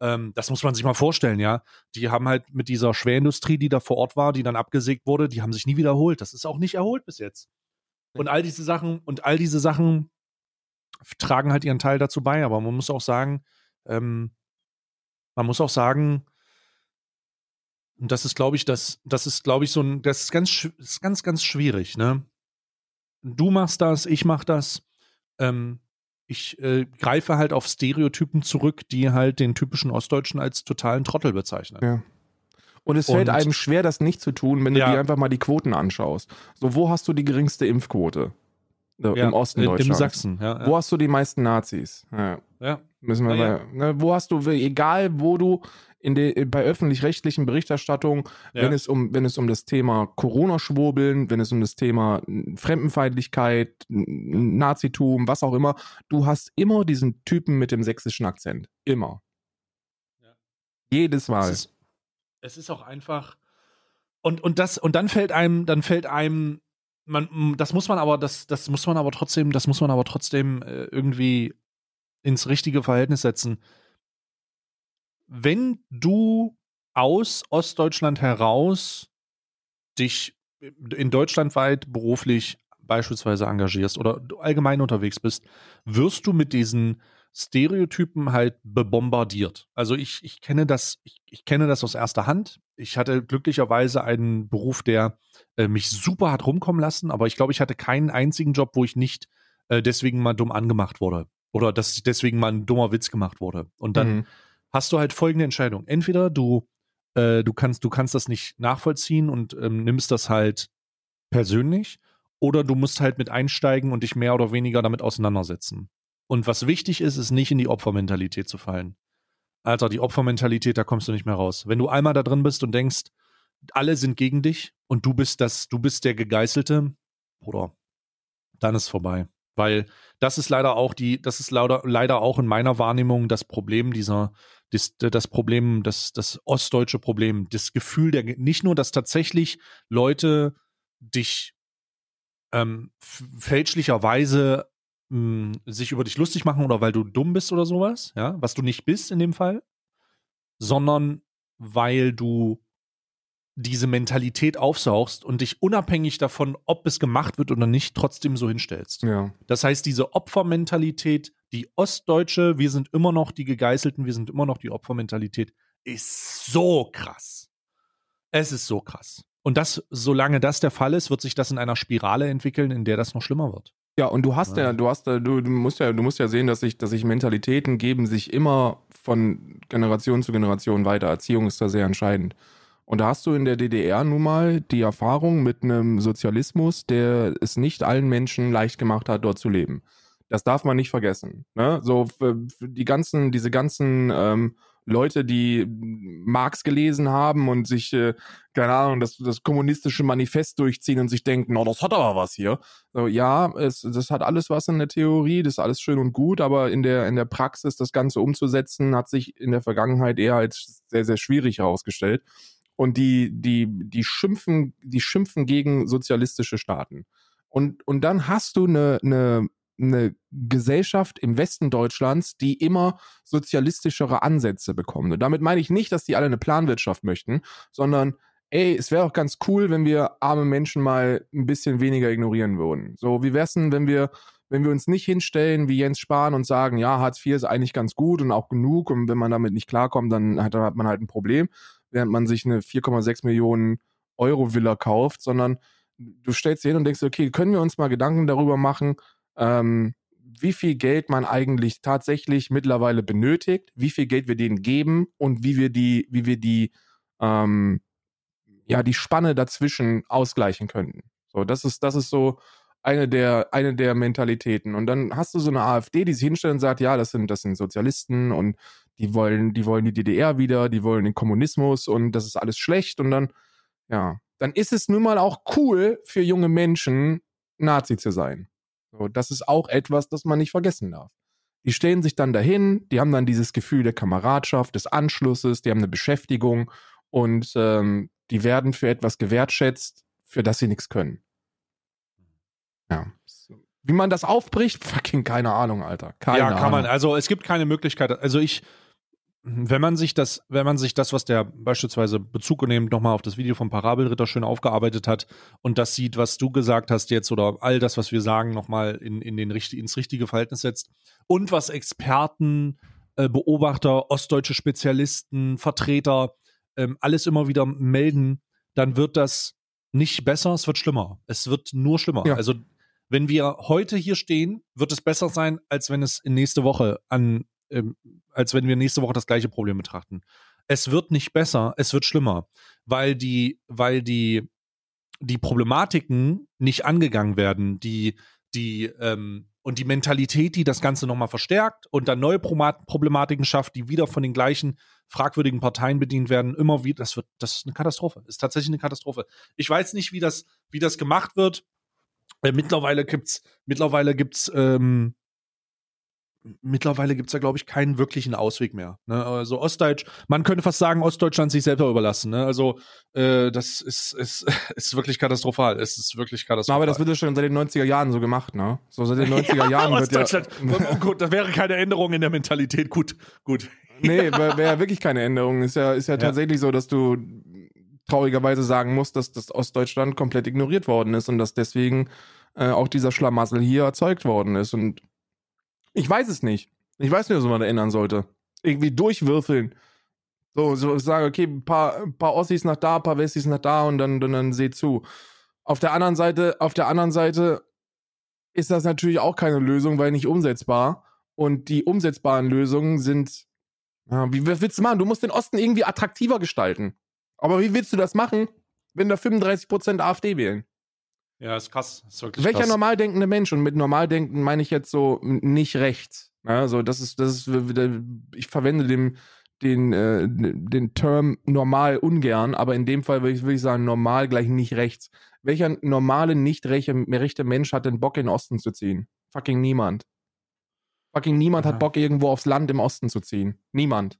Ähm, das muss man sich mal vorstellen, ja. Die haben halt mit dieser Schwerindustrie, die da vor Ort war, die dann abgesägt wurde, die haben sich nie wiederholt. Das ist auch nicht erholt bis jetzt. Und all diese Sachen, und all diese Sachen tragen halt ihren Teil dazu bei, aber man muss auch sagen, ähm, man muss auch sagen, und das ist, glaube ich, das, das ist, glaube ich, so ein, das ist ganz, ist ganz, ganz schwierig, ne? Du machst das, ich mach das. Ähm, ich äh, greife halt auf Stereotypen zurück, die halt den typischen Ostdeutschen als totalen Trottel bezeichnen. Ja. Und es fällt und, einem schwer, das nicht zu tun, wenn du ja. dir einfach mal die Quoten anschaust. So, wo hast du die geringste Impfquote? So, ja, Im Osten Deutschlands. Im Sachsen, ja, Wo hast du die meisten Nazis? Ja. ja. Müssen wir mal, ne, wo hast du, egal wo du in de, bei öffentlich-rechtlichen Berichterstattungen, ja. wenn, es um, wenn es um das Thema Corona-Schwurbeln, wenn es um das Thema Fremdenfeindlichkeit, Nazitum, was auch immer, du hast immer diesen Typen mit dem sächsischen Akzent. Immer. Ja. Jedes Mal. Es ist, es ist auch einfach. Und, und das, und dann fällt einem, dann fällt einem, man, das muss man aber, das, das muss man aber trotzdem, das muss man aber trotzdem äh, irgendwie ins richtige Verhältnis setzen wenn du aus Ostdeutschland heraus dich in Deutschland weit beruflich beispielsweise engagierst oder allgemein unterwegs bist, wirst du mit diesen Stereotypen halt bebombardiert. Also ich, ich kenne das, ich, ich kenne das aus erster Hand. Ich hatte glücklicherweise einen Beruf, der äh, mich super hat rumkommen lassen, aber ich glaube, ich hatte keinen einzigen Job, wo ich nicht äh, deswegen mal dumm angemacht wurde. Oder dass deswegen mal ein dummer Witz gemacht wurde. Und dann mhm hast du halt folgende Entscheidung. Entweder du, äh, du kannst, du kannst das nicht nachvollziehen und ähm, nimmst das halt persönlich, oder du musst halt mit einsteigen und dich mehr oder weniger damit auseinandersetzen. Und was wichtig ist, ist nicht in die Opfermentalität zu fallen. Alter, die Opfermentalität, da kommst du nicht mehr raus. Wenn du einmal da drin bist und denkst, alle sind gegen dich und du bist das, du bist der Gegeißelte, Bruder, dann ist vorbei. Weil das ist leider auch die, das ist leider, leider auch in meiner Wahrnehmung das Problem dieser, das, das Problem, das, das ostdeutsche Problem, das Gefühl der, nicht nur, dass tatsächlich Leute dich ähm, fälschlicherweise mh, hm, sich über dich lustig machen oder weil du dumm bist oder sowas, ja, was du nicht bist in dem Fall, sondern weil du diese Mentalität aufsaugst und dich unabhängig davon, ob es gemacht wird oder nicht, trotzdem so hinstellst. Ja. Das heißt, diese Opfermentalität, die ostdeutsche, wir sind immer noch die Gegeißelten, wir sind immer noch die Opfermentalität, ist so krass. Es ist so krass. Und das, solange das der Fall ist, wird sich das in einer Spirale entwickeln, in der das noch schlimmer wird. Ja, und du hast ja, ja du hast du, du musst ja, du musst ja sehen, dass sich, dass sich Mentalitäten geben sich immer von Generation zu Generation weiter. Erziehung ist da sehr entscheidend. Und da hast du in der DDR nun mal die Erfahrung mit einem Sozialismus, der es nicht allen Menschen leicht gemacht hat, dort zu leben. Das darf man nicht vergessen. Ne? So die ganzen, diese ganzen ähm, Leute, die Marx gelesen haben und sich, äh, keine Ahnung, das, das kommunistische Manifest durchziehen und sich denken, oh, das hat aber was hier. So, ja, es, das hat alles was in der Theorie, das ist alles schön und gut, aber in der, in der Praxis das Ganze umzusetzen, hat sich in der Vergangenheit eher als sehr, sehr schwierig herausgestellt und die, die, die schimpfen, die schimpfen gegen sozialistische Staaten. Und, und dann hast du eine, eine, eine Gesellschaft im Westen Deutschlands, die immer sozialistischere Ansätze bekommt. Und damit meine ich nicht, dass die alle eine Planwirtschaft möchten, sondern ey, es wäre auch ganz cool, wenn wir arme Menschen mal ein bisschen weniger ignorieren würden. So, wie wär's denn, wenn wir, wenn wir uns nicht hinstellen wie Jens Spahn und sagen, ja, Hartz IV ist eigentlich ganz gut und auch genug und wenn man damit nicht klarkommt, dann hat, dann hat man halt ein Problem, während man sich eine 4,6 Millionen Euro Villa kauft, sondern du stellst dir hin und denkst, okay, können wir uns mal Gedanken darüber machen, ähm, wie viel Geld man eigentlich tatsächlich mittlerweile benötigt, wie viel Geld wir denen geben und wie wir die, wie wir die, ähm, ja, die Spanne dazwischen ausgleichen könnten. So, das ist, das ist so eine der, eine der Mentalitäten. Und dann hast du so eine AfD, die sich hinstellt und sagt, ja, das sind, das sind Sozialisten und die wollen, die wollen die DDR wieder, die wollen den Kommunismus und das ist alles schlecht und dann, ja, dann ist es nun mal auch cool für junge Menschen, Nazi zu sein. So, das ist auch etwas, das man nicht vergessen darf. Die stellen sich dann dahin, die haben dann dieses Gefühl der Kameradschaft, des Anschlusses, die haben eine Beschäftigung und ähm, die werden für etwas gewertschätzt, für das sie nichts können. Ja. Wie man das aufbricht, (laughs) fucking keine Ahnung, Alter. Keine ja, kann Ahnung. man. Also es gibt keine Möglichkeit. Also ich, wenn man sich das, wenn man sich das, was der beispielsweise Bezug nimmt, nochmal auf das Video vom Parabelritter schön aufgearbeitet hat und das sieht, was du gesagt hast jetzt oder all das, was wir sagen, nochmal in, in den, ins richtige Verhältnis setzt und was Experten, äh, Beobachter, ostdeutsche Spezialisten, Vertreter ähm, alles immer wieder melden, dann wird das nicht besser, es wird schlimmer. Es wird nur schlimmer. Ja. Also wenn wir heute hier stehen, wird es besser sein, als wenn es in nächste Woche an ähm, als wenn wir nächste Woche das gleiche Problem betrachten. Es wird nicht besser, es wird schlimmer, weil die, weil die, die Problematiken nicht angegangen werden, die, die, ähm, und die Mentalität, die das Ganze nochmal verstärkt und dann neue Problematiken schafft, die wieder von den gleichen fragwürdigen Parteien bedient werden, immer wieder, das wird, das ist eine Katastrophe. Das ist tatsächlich eine Katastrophe. Ich weiß nicht, wie das, wie das gemacht wird. Äh, mittlerweile gibt's, mittlerweile gibt's, ähm, mittlerweile gibt es da, glaube ich, keinen wirklichen Ausweg mehr. Ne? Also Ostdeutsch, man könnte fast sagen, Ostdeutschland sich selber überlassen. Ne? Also äh, das ist, ist, (laughs) ist wirklich katastrophal. Es ist wirklich katastrophal. Aber das wird ja schon seit den 90er Jahren so gemacht, ne? So seit den (laughs) 90er ja, Jahren wird ja... (laughs) oh, gut, da wäre keine Änderung in der Mentalität. Gut, gut. Nee, wäre wär wirklich keine Änderung. Ist ja, ist ja, ja tatsächlich so, dass du traurigerweise sagen musst, dass das Ostdeutschland komplett ignoriert worden ist und dass deswegen äh, auch dieser Schlamassel hier erzeugt worden ist. Und ich weiß es nicht. Ich weiß nicht, was man da ändern sollte. Irgendwie durchwürfeln. So, so sagen, okay, ein paar, paar Ossis nach da, ein paar Wessis nach da und dann, dann, dann seht zu. Auf der anderen Seite, auf der anderen Seite ist das natürlich auch keine Lösung, weil nicht umsetzbar. Und die umsetzbaren Lösungen sind, ja, wie willst du machen? Du musst den Osten irgendwie attraktiver gestalten. Aber wie willst du das machen, wenn da 35% AfD wählen? Ja, ist krass. Ist Welcher krass. normal denkende Mensch, und mit normal denken meine ich jetzt so nicht rechts. Ja, so, das ist, das ist, ich verwende den, äh, den Term normal ungern, aber in dem Fall würde ich, würde ich sagen, normal gleich nicht rechts. Welcher normale, nicht rechte, rechte Mensch hat den Bock, in den Osten zu ziehen? Fucking niemand. Fucking niemand ja. hat Bock, irgendwo aufs Land im Osten zu ziehen. Niemand.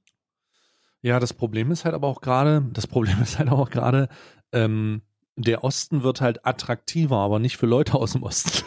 Ja, das Problem ist halt aber auch gerade, das Problem (laughs) ist halt auch gerade, ähm, der Osten wird halt attraktiver, aber nicht für Leute aus dem Osten.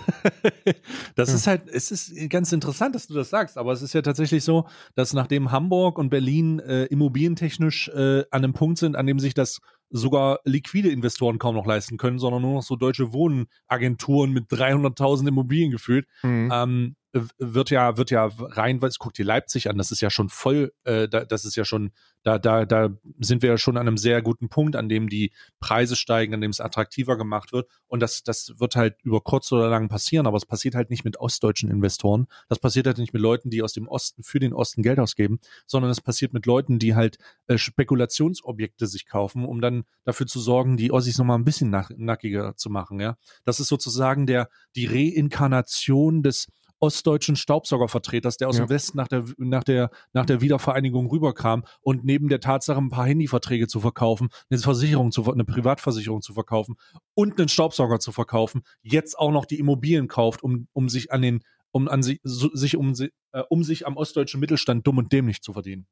(laughs) das ja. ist halt, es ist ganz interessant, dass du das sagst, aber es ist ja tatsächlich so, dass nachdem Hamburg und Berlin äh, immobilientechnisch äh, an einem Punkt sind, an dem sich das sogar liquide Investoren kaum noch leisten können, sondern nur noch so deutsche Wohnagenturen mit 300.000 Immobilien gefühlt, mhm. ähm, wird ja, wird ja rein, weil guck dir Leipzig an, das ist ja schon voll, äh, da, das ist ja schon, da, da, da sind wir ja schon an einem sehr guten Punkt, an dem die Preise steigen, an dem es attraktiver gemacht wird. Und das, das wird halt über kurz oder lang passieren, aber es passiert halt nicht mit ostdeutschen Investoren. Das passiert halt nicht mit Leuten, die aus dem Osten für den Osten Geld ausgeben, sondern es passiert mit Leuten, die halt äh, Spekulationsobjekte sich kaufen, um dann dafür zu sorgen, die Ossis nochmal ein bisschen nach, nackiger zu machen. Ja, das ist sozusagen der die Reinkarnation des ostdeutschen Staubsaugervertreters, der aus ja. dem Westen nach der, nach, der, nach der Wiedervereinigung rüberkam und neben der Tatsache, ein paar Handyverträge zu verkaufen, eine Versicherung zu, eine Privatversicherung zu verkaufen und einen Staubsauger zu verkaufen, jetzt auch noch die Immobilien kauft, um, um sich an den, um an sich, sich um, äh, um sich am ostdeutschen Mittelstand dumm und dämlich zu verdienen.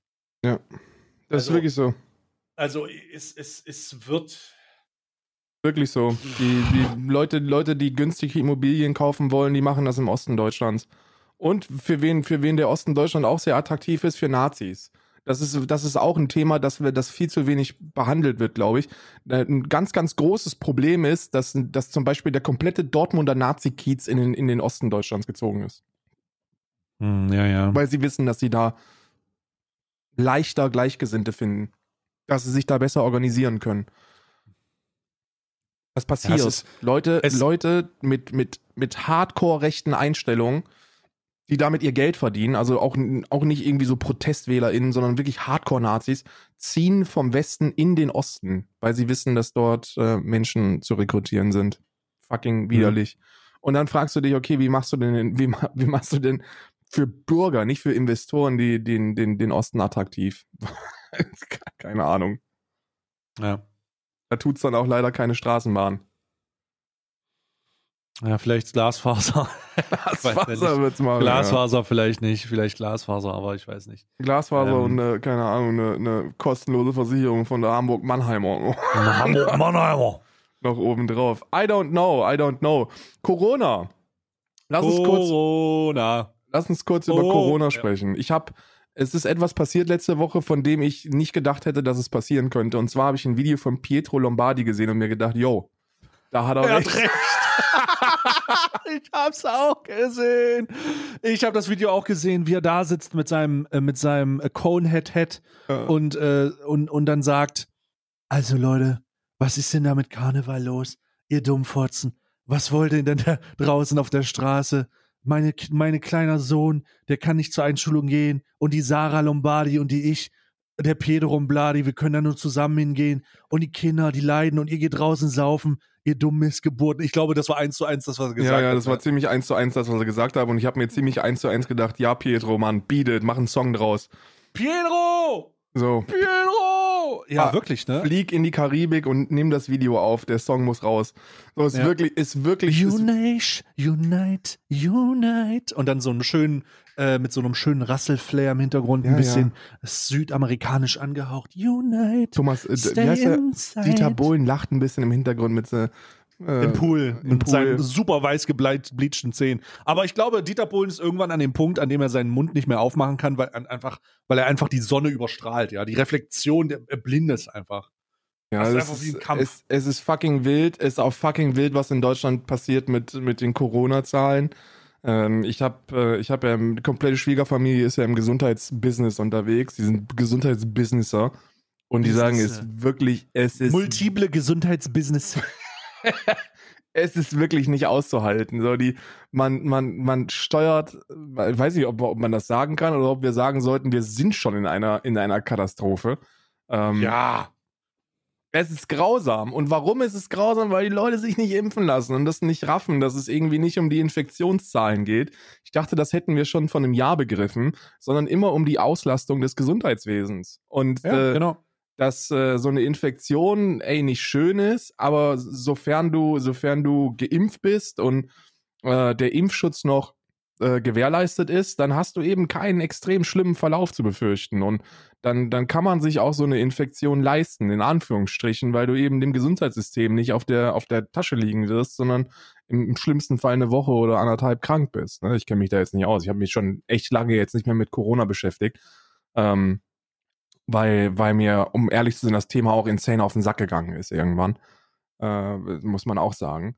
Ja. Das also, ist wirklich so. Also es, es, es wird Wirklich so. Die, die Leute, Leute, die günstige Immobilien kaufen wollen, die machen das im Osten Deutschlands. Und für wen, für wen der Osten Deutschland auch sehr attraktiv ist, für Nazis. Das ist, das ist auch ein Thema, das, wir, das viel zu wenig behandelt wird, glaube ich. Ein ganz, ganz großes Problem ist, dass, dass zum Beispiel der komplette Dortmunder Nazi-Kiez in den, in den Osten Deutschlands gezogen ist. Hm, ja, ja. Weil sie wissen, dass sie da leichter Gleichgesinnte finden. Dass sie sich da besser organisieren können. Was passiert? Ist, Leute, Leute mit, mit, mit hardcore-rechten Einstellungen, die damit ihr Geld verdienen, also auch, auch nicht irgendwie so ProtestwählerInnen, sondern wirklich Hardcore-Nazis, ziehen vom Westen in den Osten, weil sie wissen, dass dort äh, Menschen zu rekrutieren sind. Fucking mhm. widerlich. Mhm. Und dann fragst du dich, okay, wie machst du denn, wie, wie machst du denn für Bürger, nicht für Investoren, die, den, den, den Osten attraktiv? (laughs) Keine Ahnung. Ja. Da tut es dann auch leider keine Straßenbahn. Ja, vielleicht Glasfaser. Glasfaser wird's mal. Glasfaser ja. vielleicht nicht, vielleicht Glasfaser, aber ich weiß nicht. Glasfaser ähm, und eine, keine Ahnung, eine, eine, kostenlose Versicherung von der Hamburg-Mannheimer. Hamburg-Mannheimer. (laughs) Noch oben drauf. I don't know, I don't know. Corona. Lass Corona. uns kurz. Corona. Lass uns kurz oh, über Corona sprechen. Ja. Ich habe es ist etwas passiert letzte Woche, von dem ich nicht gedacht hätte, dass es passieren könnte. Und zwar habe ich ein Video von Pietro Lombardi gesehen und mir gedacht, yo, da hat er, er recht. Hat recht. (laughs) ich hab's auch gesehen. Ich habe das Video auch gesehen, wie er da sitzt mit seinem äh, mit seinem äh, Conehead Head ja. und, äh, und und dann sagt: Also Leute, was ist denn da mit Karneval los? Ihr Dummfotzen. Was wollt ihr denn da draußen auf der Straße? Meine, meine kleiner Sohn, der kann nicht zur Einschulung gehen und die Sarah Lombardi und die ich, der Pedro Lombardi, wir können da nur zusammen hingehen und die Kinder, die leiden und ihr geht draußen saufen, ihr dummen Missgeburten. Ich glaube, das war eins zu eins das, was er gesagt hat. Ja, ja, das hat. war ziemlich eins zu eins das, was er gesagt hat und ich habe mir ziemlich eins zu eins gedacht, ja, Pietro, Mann, beat it, mach einen Song draus. Pietro! So. Ja, ah, wirklich, ne? Flieg in die Karibik und nimm das Video auf. Der Song muss raus. So, ist ja. wirklich, ist wirklich. Unite, unite, unite. Und dann so einen schönen, äh, mit so einem schönen Rasselflair im Hintergrund, ein ja, bisschen ja. südamerikanisch angehaucht. Unite. Thomas, äh, wie heißt der? Dieter Bohlen lacht ein bisschen im Hintergrund mit so, äh, Im Pool. Im mit Pool. seinen super weiß gebleachten Zähnen. Aber ich glaube, Dieter Bohlen ist irgendwann an dem Punkt, an dem er seinen Mund nicht mehr aufmachen kann, weil, einfach, weil er einfach die Sonne überstrahlt. Ja, Die Reflexion, der, er blindet einfach. Ja, es ist, es, es, ist fucking wild. Es ist auch fucking wild, was in Deutschland passiert mit, mit den Corona-Zahlen. Ähm, ich habe äh, ich hab ja, die komplette Schwiegerfamilie ist ja im Gesundheitsbusiness unterwegs. Die sind Gesundheitsbusinesser. Und die sagen, es ist wirklich, es ist. Multiple Gesundheitsbusiness. (laughs) es ist wirklich nicht auszuhalten. So die, man, man, man steuert, ich weiß nicht, ob, ob, man das sagen kann oder ob wir sagen sollten, wir sind schon in einer, in einer Katastrophe. Ähm, ja. Es ist grausam. Und warum ist es grausam? Weil die Leute sich nicht impfen lassen und das nicht raffen, dass es irgendwie nicht um die Infektionszahlen geht. Ich dachte, das hätten wir schon von einem Jahr begriffen, sondern immer um die Auslastung des Gesundheitswesens. Und ja, äh, genau dass äh, so eine Infektion, ey, nicht schön ist, aber sofern du, sofern du geimpft bist und äh, der Impfschutz noch äh, gewährleistet ist, dann hast du eben keinen extrem schlimmen Verlauf zu befürchten. Und dann, dann kann man sich auch so eine Infektion leisten, in Anführungsstrichen, weil du eben dem Gesundheitssystem nicht auf der, auf der Tasche liegen wirst, sondern im, im schlimmsten Fall eine Woche oder anderthalb krank bist. Ne? Ich kenne mich da jetzt nicht aus. Ich habe mich schon echt lange jetzt nicht mehr mit Corona beschäftigt. Ähm, weil, weil mir, um ehrlich zu sein, das Thema auch insane auf den Sack gegangen ist irgendwann. Äh, muss man auch sagen.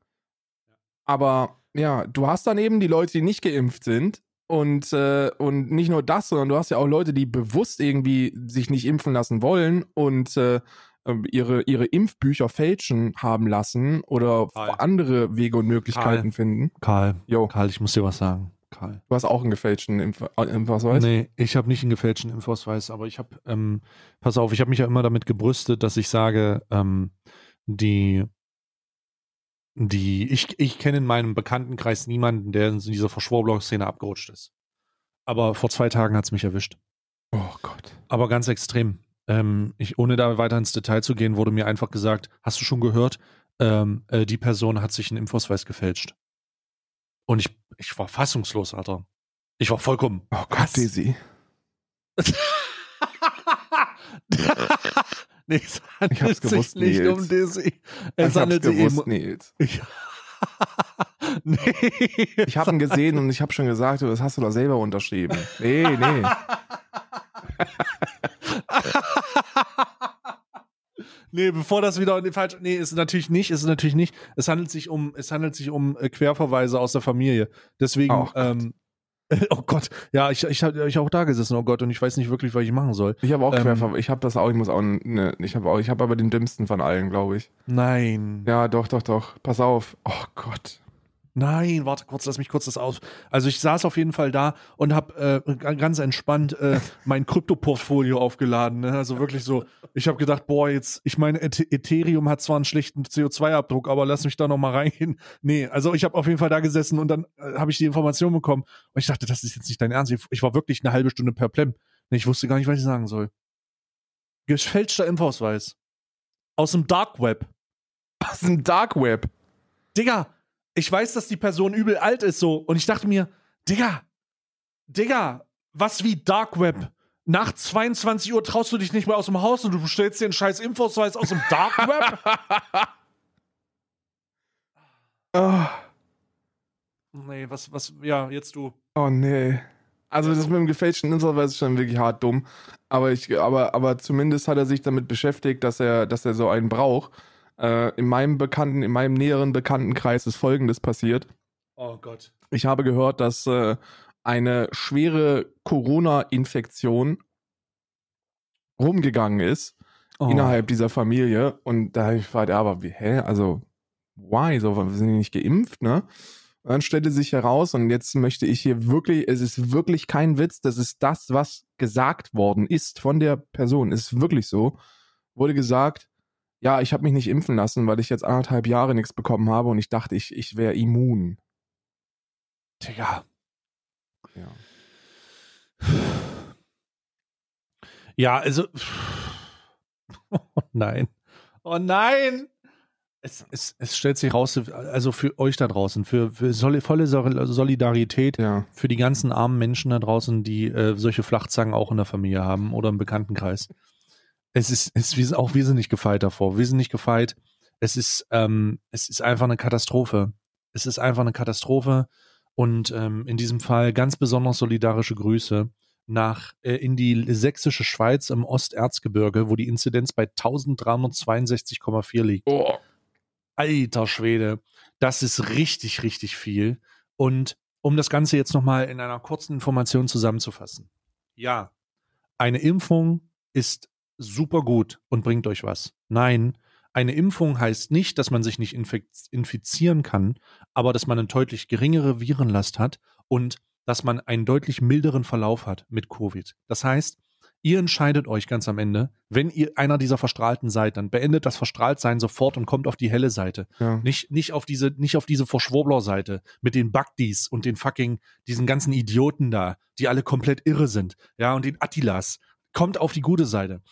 Aber ja, du hast dann eben die Leute, die nicht geimpft sind. Und, äh, und nicht nur das, sondern du hast ja auch Leute, die bewusst irgendwie sich nicht impfen lassen wollen und äh, ähm, ihre, ihre Impfbücher fälschen haben lassen oder Karl. andere Wege und Möglichkeiten Karl. finden. Karl, Jo, Karl, ich muss dir was sagen. Karl. du hast auch einen gefälschten Impf äh, Impfausweis. Nee, ich habe nicht einen gefälschten Impfausweis, aber ich habe, ähm, pass auf, ich habe mich ja immer damit gebrüstet, dass ich sage, ähm, die, die, ich, ich kenne in meinem Bekanntenkreis niemanden, der in dieser Verschwurbler-Szene abgerutscht ist. Aber vor zwei Tagen hat es mich erwischt. Oh Gott. Aber ganz extrem. Ähm, ich, ohne da weiter ins Detail zu gehen, wurde mir einfach gesagt, hast du schon gehört, ähm, äh, die Person hat sich einen Impfausweis gefälscht. Und ich, ich war fassungslos, Alter. Ich war vollkommen. Oh Gott? Daisy. (laughs) nee, es handelt Ich hab's sich gewusst, nicht Nils. um Dizzy. Es handelt sich gewusst, eben. Nils. (laughs) Ich, nee. Ich habe ihn gesehen und ich habe schon gesagt, du, das hast du doch selber unterschrieben. Nee, nee. (laughs) Nee, bevor das wieder falsche. Nee, ist es natürlich nicht, ist es natürlich nicht. Es handelt sich um, es handelt sich um äh, Querverweise aus der Familie. Deswegen, Oh Gott. ähm, (laughs) oh Gott, ja, ich, ich habe ich auch da gesessen, oh Gott, und ich weiß nicht wirklich, was ich machen soll. Ich habe auch Ähm, Querver ich habe das auch, ich muss auch ne, ich habe auch ich habe aber den dümmsten von allen, glaube ich. Nein. Ja, doch, doch, doch. Pass auf. Oh Gott. Nein, warte kurz, lass mich kurz das aus. Also ich saß auf jeden Fall da und habe äh, ganz entspannt äh, (laughs) mein Krypto-Portfolio aufgeladen. Ne? Also wirklich so, ich habe gedacht, boah, jetzt, ich meine, Eth- Ethereum hat zwar einen schlechten CO2-Abdruck, aber lass mich da noch mal reingehen. (laughs) Nee, also ich habe auf jeden Fall da gesessen und dann äh, habe ich die Information bekommen und ich dachte, das ist jetzt nicht dein Ernst. Ich, war wirklich eine halbe Stunde perplem. Nee, Ich wusste gar nicht, was ich sagen soll. Gefälschter Impfausweis. Aus dem Dark Web. Ist ein Dark Web? Digga, ich weiß, dass die Person übel alt ist so. Und ich dachte mir, Digga, Digga, was wie Dark Web? Nach 22 Uhr traust du dich nicht mehr aus dem Haus und du bestellst dir einen scheiß Infoausweis aus dem Dark Web? oh, (laughs) nee, was, was, ja, jetzt du. oh nee. Also das mit dem gefälschten Impfausweis ist schon wirklich hart dumm. Aber ich, aber, aber zumindest hat er sich damit beschäftigt, dass er, dass er so einen braucht. Äh, in meinem Bekannten, in meinem näheren Bekanntenkreis ist Folgendes passiert. Oh Gott. Ich habe gehört, dass äh, eine schwere Corona-Infektion rumgegangen ist Oh. innerhalb dieser Familie. Und da habe ich gefragt, ja, aber wie, hä? Also, why? So, wir sind die nicht geimpft, ne? Und dann stellte sich heraus, und jetzt möchte ich hier wirklich, es ist wirklich kein Witz, das ist das, was gesagt worden ist von der Person. Es ist wirklich so. Wurde gesagt, ja, ich habe mich nicht impfen lassen, weil ich jetzt anderthalb Jahre nichts bekommen habe und ich dachte, ich, ich wäre immun. Digga. Ja. Ja, also. Oh (laughs) nein. Oh nein! Es, es, es stellt sich raus, also für euch da draußen, für, für soli- volle Sol- Solidarität Ja. für die ganzen armen Menschen da draußen, die äh, solche Flachzangen auch in der Familie haben oder im Bekanntenkreis. Es ist, es, sind, auch wir sind nicht gefeit davor. Wir sind nicht gefeit. Es ist, ähm, es ist einfach eine Katastrophe. Es ist einfach eine Katastrophe. Und ähm, in diesem Fall ganz besonders solidarische Grüße nach äh, in die sächsische Schweiz im Osterzgebirge, wo die Inzidenz bei 1362,4 liegt. Oh. Alter Schwede, das ist richtig, richtig viel. Und um das Ganze jetzt nochmal in einer kurzen Information zusammenzufassen. Ja, eine Impfung ist super gut und bringt euch was. Nein, eine Impfung heißt nicht, dass man sich nicht infizieren kann, aber dass man eine deutlich geringere Virenlast hat und dass man einen deutlich milderen Verlauf hat mit Covid. Das heißt, ihr entscheidet euch ganz am Ende, wenn ihr einer dieser Verstrahlten seid, dann beendet das Verstrahltsein sofort und kommt auf die helle Seite. Ja. Nicht, nicht auf diese, nicht auf diese Verschwurbler-Seite mit den Bugdis und den fucking, diesen ganzen Idioten da, die alle komplett irre sind. Ja, und den Attilas. Kommt auf die gute Seite.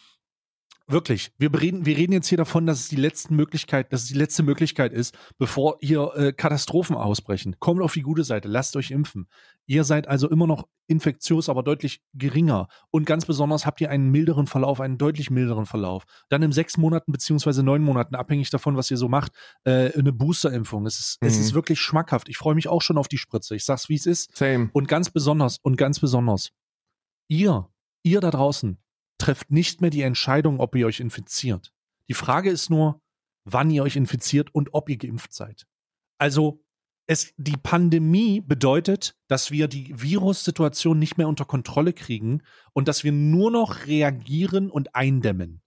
Wirklich. Wir reden, wir reden jetzt hier davon, dass es die letzte Möglichkeit, dass es die letzte Möglichkeit ist, bevor hier äh, Katastrophen ausbrechen. Kommt auf die gute Seite, lasst euch impfen. Ihr seid also immer noch infektiös, aber deutlich geringer. Und ganz besonders habt ihr einen milderen Verlauf, einen deutlich milderen Verlauf. Dann in sechs Monaten beziehungsweise neun Monaten, abhängig davon, was ihr so macht, äh, eine Boosterimpfung. Es ist, mhm. es ist wirklich schmackhaft. Ich freue mich auch schon auf die Spritze. Ich sag's, wie es ist. Same. Und ganz besonders, und ganz besonders, ihr, ihr da draußen, trefft nicht mehr die Entscheidung, ob ihr euch infiziert. Die Frage ist nur, wann ihr euch infiziert und ob ihr geimpft seid. Also es, die Pandemie bedeutet, dass wir die Virussituation nicht mehr unter Kontrolle kriegen und dass wir nur noch reagieren und eindämmen.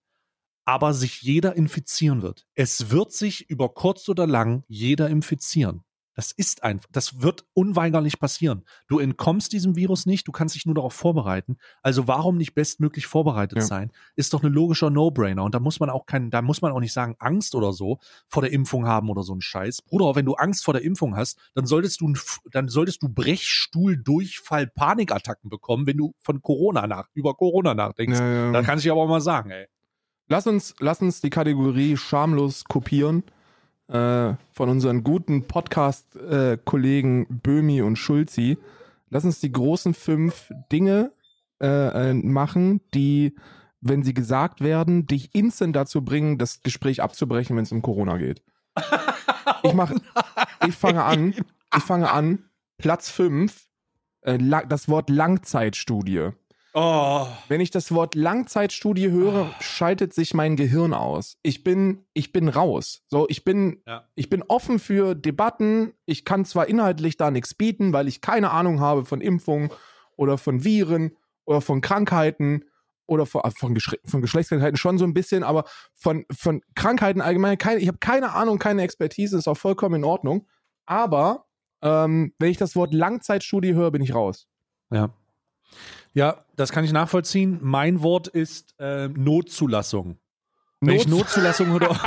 Aber sich jeder infizieren wird. Es wird sich über kurz oder lang jeder infizieren. Das ist einfach, das wird unweigerlich passieren. Du entkommst diesem Virus nicht, du kannst dich nur darauf vorbereiten. Also warum nicht bestmöglich vorbereitet ja. sein? Ist doch ein logischer No-Brainer. Und da muss man auch keinen, da muss man auch nicht sagen, Angst oder so vor der Impfung haben oder so ein Scheiß. Bruder, wenn du Angst vor der Impfung hast, dann solltest du, dann solltest du Brechstuhl, Durchfall, Panikattacken bekommen, wenn du von Corona nach, über Corona nachdenkst. Ja, ja. Da kann ich aber auch mal sagen, ey. Lass uns, lass uns die Kategorie schamlos kopieren äh, von unseren guten Podcast-Kollegen äh, Böhmi und Schulzi. Lass uns die großen fünf Dinge äh, äh, machen, die, wenn sie gesagt werden, dich instant dazu bringen, das Gespräch abzubrechen, wenn es um Corona geht. (laughs) ich mach, ich fange an, ich fange an, Platz fünf, äh, das Wort Langzeitstudie. Oh. Wenn ich das Wort Langzeitstudie höre, oh. schaltet sich mein Gehirn aus. Ich bin, ich bin raus. So, ich bin, ja. ich bin offen für Debatten. Ich kann zwar inhaltlich da nichts bieten, weil ich keine Ahnung habe von Impfungen oder von Viren oder von Krankheiten oder von, von, von Geschlechtskrankheiten schon so ein bisschen, aber von, von Krankheiten allgemein, keine, ich habe keine Ahnung, keine Expertise, ist auch vollkommen in Ordnung. Aber ähm, wenn ich das Wort Langzeitstudie höre, bin ich raus. Ja. Ja, das kann ich nachvollziehen. Mein Wort ist äh, Notzulassung. Wenn Not ich Notzulassung oder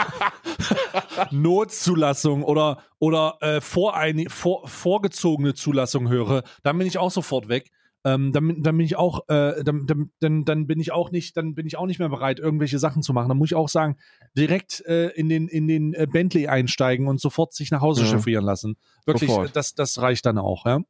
(laughs) Notzulassung oder, oder äh, vorein, vor, vorgezogene Zulassung höre, dann bin ich auch sofort weg. Ähm, dann, dann bin ich auch, äh, dann, dann, dann bin ich auch nicht, dann bin ich auch nicht mehr bereit, irgendwelche Sachen zu machen. Dann muss ich auch sagen, direkt äh, in den, in den äh, Bentley einsteigen und sofort sich nach Hause ja. chauffieren lassen. Wirklich, das, das reicht dann auch, ja.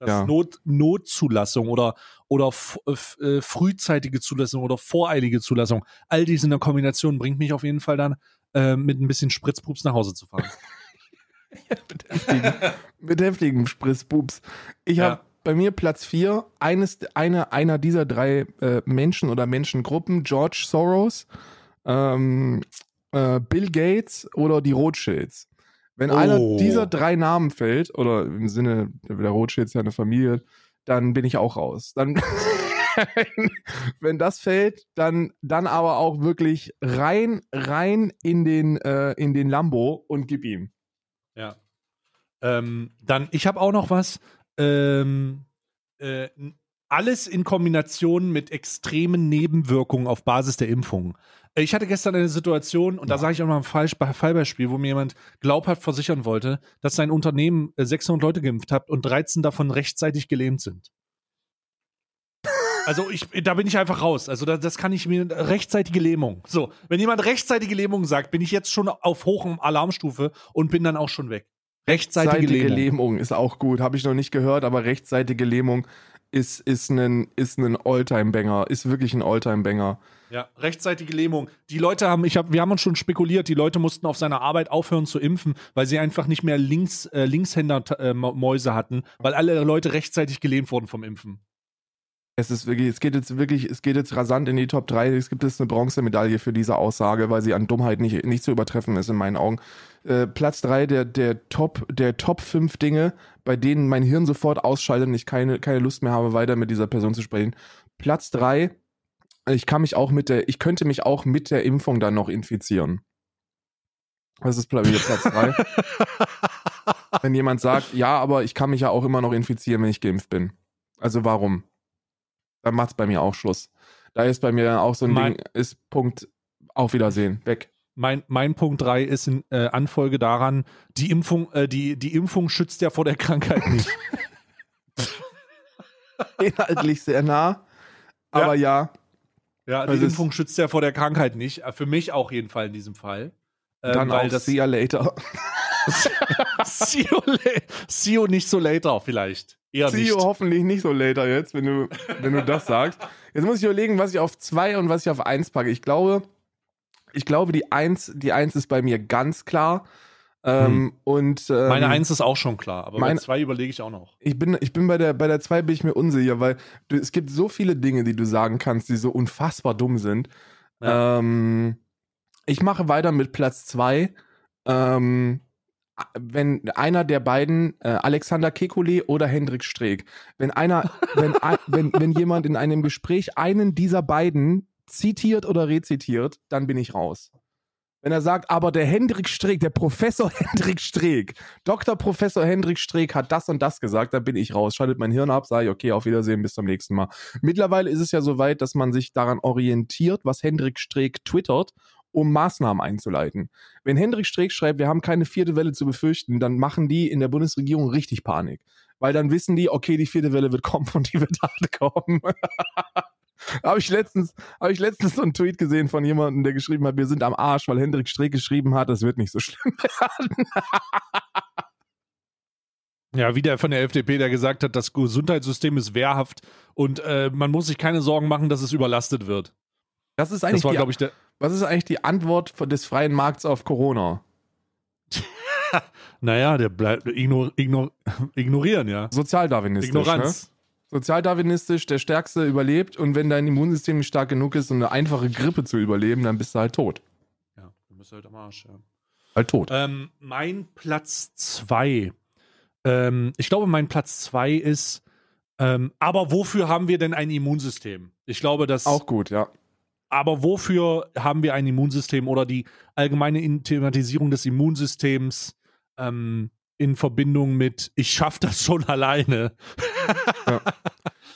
Das ja. Not, Notzulassung oder, oder äh, frühzeitige Zulassung oder voreilige Zulassung. All diese in der Kombination bringt mich auf jeden Fall dann äh, mit ein bisschen Spritzpups nach Hause zu fahren. (laughs) ja, mit, heftigen, mit heftigen Spritzpups. Ich ja. habe bei mir Platz 4, eines, eine, einer dieser drei äh, Menschen oder Menschengruppen, George Soros, ähm, äh, Bill Gates oder die Rothschilds. Wenn oh. einer dieser drei Namen fällt, oder im Sinne, der Rothschild ist ja eine Familie, dann bin ich auch raus. Dann, (laughs) (laughs) wenn das fällt, dann, dann aber auch wirklich rein, rein in den, äh, in den Lambo und gib ihm. Ja. Ähm, dann, ich habe auch noch was. Ähm, äh, alles in Kombination mit extremen Nebenwirkungen auf Basis der Impfung. Ich hatte gestern eine Situation, und ja. da sage ich auch mal ein falsch Fallbeispiel, wo mir jemand glaubhaft versichern wollte, dass sein Unternehmen 600 äh, Leute geimpft hat und 13 davon rechtzeitig gelähmt sind. Also ich, da bin ich einfach raus. Also das, das kann ich mir rechtzeitige Lähmung. So, wenn jemand rechtzeitige Lähmung sagt, bin ich jetzt schon auf hohem Alarmstufe und bin dann auch schon weg. Rechtzeitige, rechtzeitige Lähmung. Lähmung ist auch gut, habe ich noch nicht gehört, aber rechtzeitige Lähmung ist, ist ein, ist ein Alltime-Banger, ist wirklich ein Alltime-Banger. Ja, rechtzeitige Lähmung. Die Leute haben, ich hab, wir haben uns schon spekuliert, die Leute mussten auf seiner Arbeit aufhören zu impfen, weil sie einfach nicht mehr Links, äh, Linkshänder-Mäuse äh, hatten, weil alle Leute rechtzeitig gelähmt wurden vom Impfen. Es ist wirklich, es geht jetzt wirklich, es geht jetzt rasant in die Top 3. Es gibt jetzt eine Bronzemedaille für diese Aussage, weil sie an Dummheit nicht, nicht zu übertreffen ist in meinen Augen. Äh, Platz 3 der, der Top, der Top 5 Dinge, bei denen mein Hirn sofort ausschaltet und ich keine, keine Lust mehr habe, weiter mit dieser Person zu sprechen. Platz 3, ich kann mich auch mit der, ich könnte mich auch mit der Impfung dann noch infizieren. Das ist wieder Platz 3. (laughs) wenn jemand sagt, ja, aber ich kann mich ja auch immer noch infizieren, wenn ich geimpft bin. Also warum? dann macht es bei mir auch Schluss. Da ist bei mir dann auch so ein mein, Ding, ist Punkt, auf Wiedersehen, weg. Mein, mein Punkt 3 ist in äh, Anfolge daran, die Impfung, äh, die, die Impfung schützt ja vor der Krankheit nicht. (laughs) Inhaltlich sehr nah, aber ja. Ja, die Also es- Impfung schützt ja vor der Krankheit nicht. Äh, Für mich auch jeden Fall in diesem Fall. Ähm, Dann weil auch das see ya later. see, you la- see you nicht so later vielleicht. Eher See nicht. you hoffentlich nicht so later jetzt, wenn du, wenn du das sagst. Jetzt muss ich überlegen, was ich auf zwei und was ich auf eins packe. Ich glaube, ich glaube, die eins, die eins ist bei mir ganz klar. Ähm, Und ähm, Meine Eins ist auch schon klar, aber meine- bei zwei überlege ich auch noch. ich bin, ich bin bei der, bei der zwei bin ich mir unsicher, weil du, es gibt so viele Dinge, die du sagen kannst, die so unfassbar dumm sind. Ja. Ähm, ich mache weiter mit Platz zwei. Ähm, wenn einer der beiden, äh, Alexander Kekulé oder Hendrik Streeck, wenn einer, wenn, (laughs) wenn, wenn jemand in einem Gespräch einen dieser beiden zitiert oder rezitiert, dann bin ich raus. Wenn er sagt, aber der Hendrik Streeck, der Professor (laughs) Hendrik Streeck, Dr. Professor Hendrik Streeck hat das und das gesagt, dann bin ich raus. Schaltet mein Hirn ab, sage ich, okay, auf Wiedersehen, bis zum nächsten Mal. Mittlerweile ist es ja so weit, dass man sich daran orientiert, was Hendrik Streeck twittert, um Maßnahmen einzuleiten. Wenn Hendrik Streeck schreibt, wir haben keine vierte Welle zu befürchten, dann machen die in der Bundesregierung richtig Panik. Weil dann wissen die, okay, die vierte Welle wird kommen (laughs) und die wird hart kommen. (laughs) habe ich letztens, habe ich letztens so einen Tweet gesehen von jemandem, der geschrieben hat, wir sind am Arsch, weil Hendrik Streeck geschrieben hat, es wird nicht so schlimm (laughs) werden. Ja, wie der von der FDP, der gesagt hat, das Gesundheitssystem ist wehrhaft und äh, man muss sich keine Sorgen machen, dass es überlastet wird. Das ist eigentlich Das war, die, ich, der. was ist eigentlich die Antwort von- des freien Markts auf Corona? (laughs) Naja, der bleibt ignor, ignor, ignorieren, ja. Sozialdarwinistisch. Ne? Sozialdarwinistisch, der Stärkste überlebt und wenn dein Immunsystem nicht stark genug ist, um eine einfache Grippe zu überleben, dann bist du halt tot. Ja, du bist halt am Arsch, ja. Halt tot. Ähm, mein Platz zwei. Ähm, ich glaube, mein Platz zwei ist, ähm, aber wofür haben wir denn ein Immunsystem? Ich glaube, dass. Auch gut, ja. aber wofür haben wir ein Immunsystem oder die allgemeine In- Thematisierung des Immunsystems ähm, in Verbindung mit, ich schaffe das schon alleine?